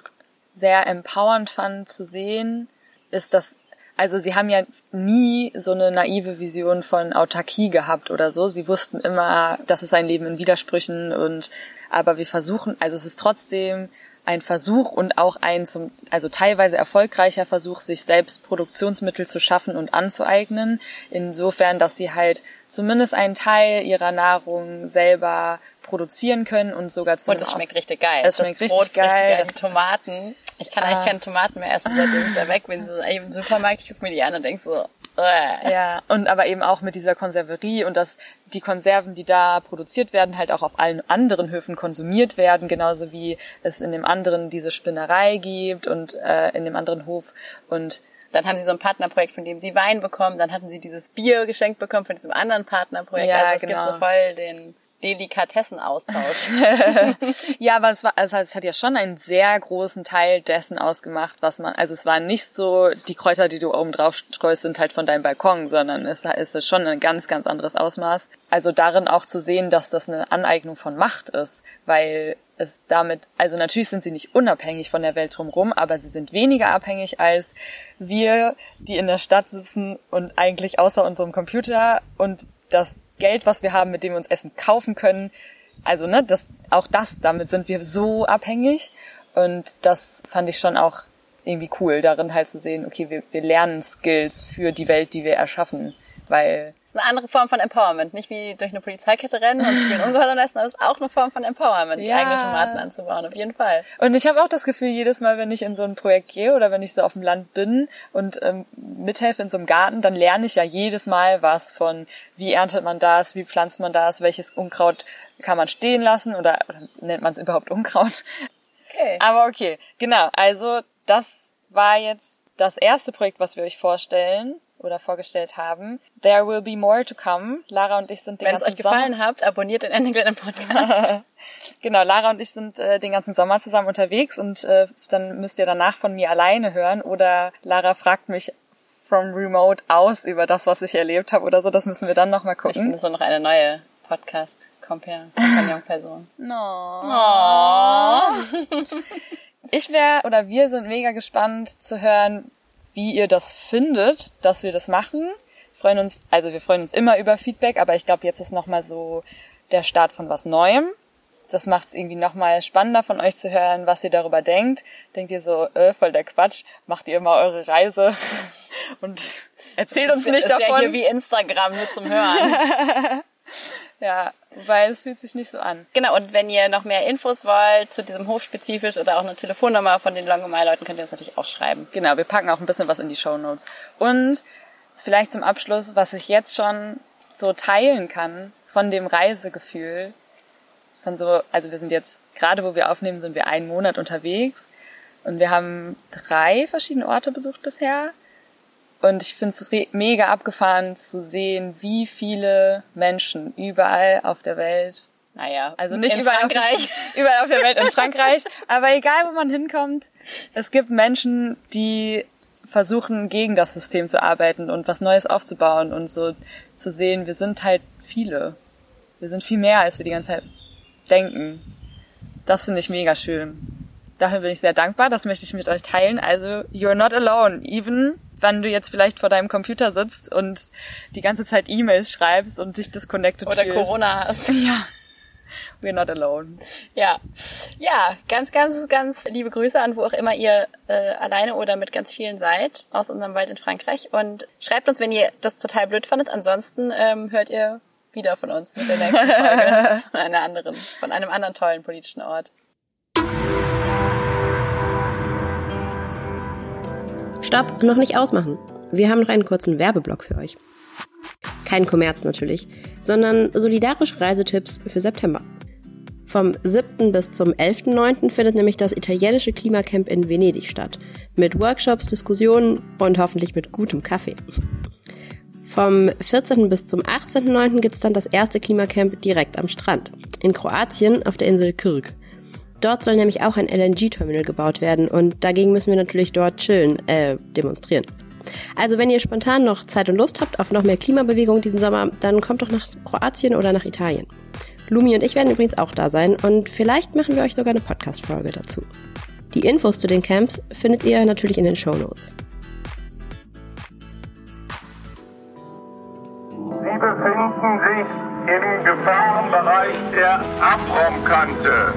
sehr empowernd fand zu sehen, ist, dass, also sie haben ja nie so eine naive Vision von Autarkie gehabt oder so. Sie wussten immer, das ist ein Leben in Widersprüchen und, aber wir versuchen, also es ist trotzdem ein Versuch und auch ein zum, also teilweise erfolgreicher Versuch, sich selbst Produktionsmittel zu schaffen und anzueignen. Insofern, dass sie halt zumindest einen Teil ihrer Nahrung selber produzieren können und sogar zu Und es schmeckt richtig geil. Es das schmeckt richtig Brot ist richtig geil. geil. Die Tomaten. Ich kann eigentlich Ah. keine Tomaten mehr essen, seitdem ich da weg bin. So, ey, Im Supermarkt, ich gucke mir die an und denk so, äh. Ja, und aber eben auch mit dieser Konserverie und dass die Konserven, die da produziert werden, halt auch auf allen anderen Höfen konsumiert werden, genauso wie es in dem anderen diese Spinnerei gibt und äh, in dem anderen Hof und Dann haben sie so ein Partnerprojekt, von dem sie Wein bekommen. Dann hatten sie dieses Bier geschenkt bekommen von diesem anderen Partnerprojekt. Ja, also es genau. gibt so voll den, Delikatessenaustausch. ja, aber es war, also es hat ja schon einen sehr großen Teil dessen ausgemacht, was man, also es waren nicht so, die Kräuter, die du oben drauf streust, sind halt von deinem Balkon, sondern es ist schon ein ganz, ganz anderes Ausmaß. Also darin auch zu sehen, dass das eine Aneignung von Macht ist, weil es damit, also natürlich sind sie nicht unabhängig von der Welt drumherum, aber sie sind weniger abhängig als wir, die in der Stadt sitzen und eigentlich außer unserem Computer und das Geld, was wir haben, mit dem wir uns Essen kaufen können. Also, ne, das, auch das, damit sind wir so abhängig. Und das fand ich schon auch irgendwie cool, darin halt zu sehen, okay, wir, wir lernen Skills für die Welt, die wir erschaffen weil das ist eine andere Form von Empowerment, nicht wie durch eine Polizeikette rennen und spielen ungehorsam leisten, aber es ist auch eine Form von Empowerment, ja. eigene Tomaten anzubauen, auf jeden Fall. Und ich habe auch das Gefühl, jedes Mal, wenn ich in so ein Projekt gehe oder wenn ich so auf dem Land bin und ähm, mithelfe in so einem Garten, dann lerne ich ja jedes Mal was von, wie erntet man das, wie pflanzt man das, welches Unkraut kann man stehen lassen oder, oder nennt man es überhaupt Unkraut? Okay. Aber okay, genau, also das war jetzt das erste Projekt, was wir euch vorstellen oder vorgestellt haben. There will be more to come. Lara und ich sind den Wenn ganzen es euch gefallen Sommer habt, abonniert den Ending Podcast. genau, Lara und ich sind äh, den ganzen Sommer zusammen unterwegs und äh, dann müsst ihr danach von mir alleine hören oder Lara fragt mich from remote aus über das, was ich erlebt habe oder so. Das müssen wir dann nochmal gucken. Ich finde so noch eine neue Podcast Kompagnon-Person. No. no. ich wäre oder wir sind mega gespannt zu hören, wie ihr das findet, dass wir das machen. Wir freuen uns, also wir freuen uns immer über Feedback, aber ich glaube, jetzt ist nochmal so der Start von was Neuem. Das macht es irgendwie nochmal spannender von euch zu hören, was ihr darüber denkt. Denkt ihr so, äh, voll der Quatsch, macht ihr immer eure Reise und erzählt uns nicht das davon. Ja hier wie Instagram nur zum Hören. Ja, weil es fühlt sich nicht so an. Genau, und wenn ihr noch mehr Infos wollt zu diesem Hof spezifisch oder auch eine Telefonnummer von den Longomai-Leuten, könnt ihr das natürlich auch schreiben. Genau, wir packen auch ein bisschen was in die Show Notes. Und vielleicht zum Abschluss, was ich jetzt schon so teilen kann von dem Reisegefühl, von so, also wir sind jetzt, gerade wo wir aufnehmen, sind wir einen Monat unterwegs und wir haben drei verschiedene Orte besucht bisher und ich finde es mega abgefahren zu sehen, wie viele Menschen überall auf der Welt, naja, also nicht überall Frankreich. Auf, überall auf der Welt in Frankreich, aber egal wo man hinkommt, es gibt Menschen, die versuchen gegen das System zu arbeiten und was Neues aufzubauen und so zu sehen, wir sind halt viele. Wir sind viel mehr, als wir die ganze Zeit denken. Das finde ich mega schön. Dafür bin ich sehr dankbar, das möchte ich mit euch teilen. Also, you're not alone, even wenn du jetzt vielleicht vor deinem Computer sitzt und die ganze Zeit E-Mails schreibst und dich disconnected Oder fühlst. Corona hast. Ja. We're not alone. Ja. Ja, ganz, ganz, ganz liebe Grüße an wo auch immer ihr äh, alleine oder mit ganz vielen seid aus unserem Wald in Frankreich. Und schreibt uns, wenn ihr das total blöd fandet. Ansonsten ähm, hört ihr wieder von uns mit der nächsten Folge von einer anderen, von einem anderen tollen politischen Ort. Stopp, noch nicht ausmachen. Wir haben noch einen kurzen Werbeblock für euch. Kein Kommerz natürlich, sondern solidarische Reisetipps für September. Vom 7. bis zum 11.9. findet nämlich das italienische Klimacamp in Venedig statt. Mit Workshops, Diskussionen und hoffentlich mit gutem Kaffee. Vom 14. bis zum 18.9. gibt's dann das erste Klimacamp direkt am Strand. In Kroatien auf der Insel Krk. Dort soll nämlich auch ein LNG-Terminal gebaut werden und dagegen müssen wir natürlich dort chillen, äh, demonstrieren. Also wenn ihr spontan noch Zeit und Lust habt auf noch mehr Klimabewegung diesen Sommer, dann kommt doch nach Kroatien oder nach Italien. Lumi und ich werden übrigens auch da sein und vielleicht machen wir euch sogar eine Podcast-Folge dazu. Die Infos zu den Camps findet ihr natürlich in den Show Notes. Sie befinden sich im Gefahrenbereich der Abraumkante.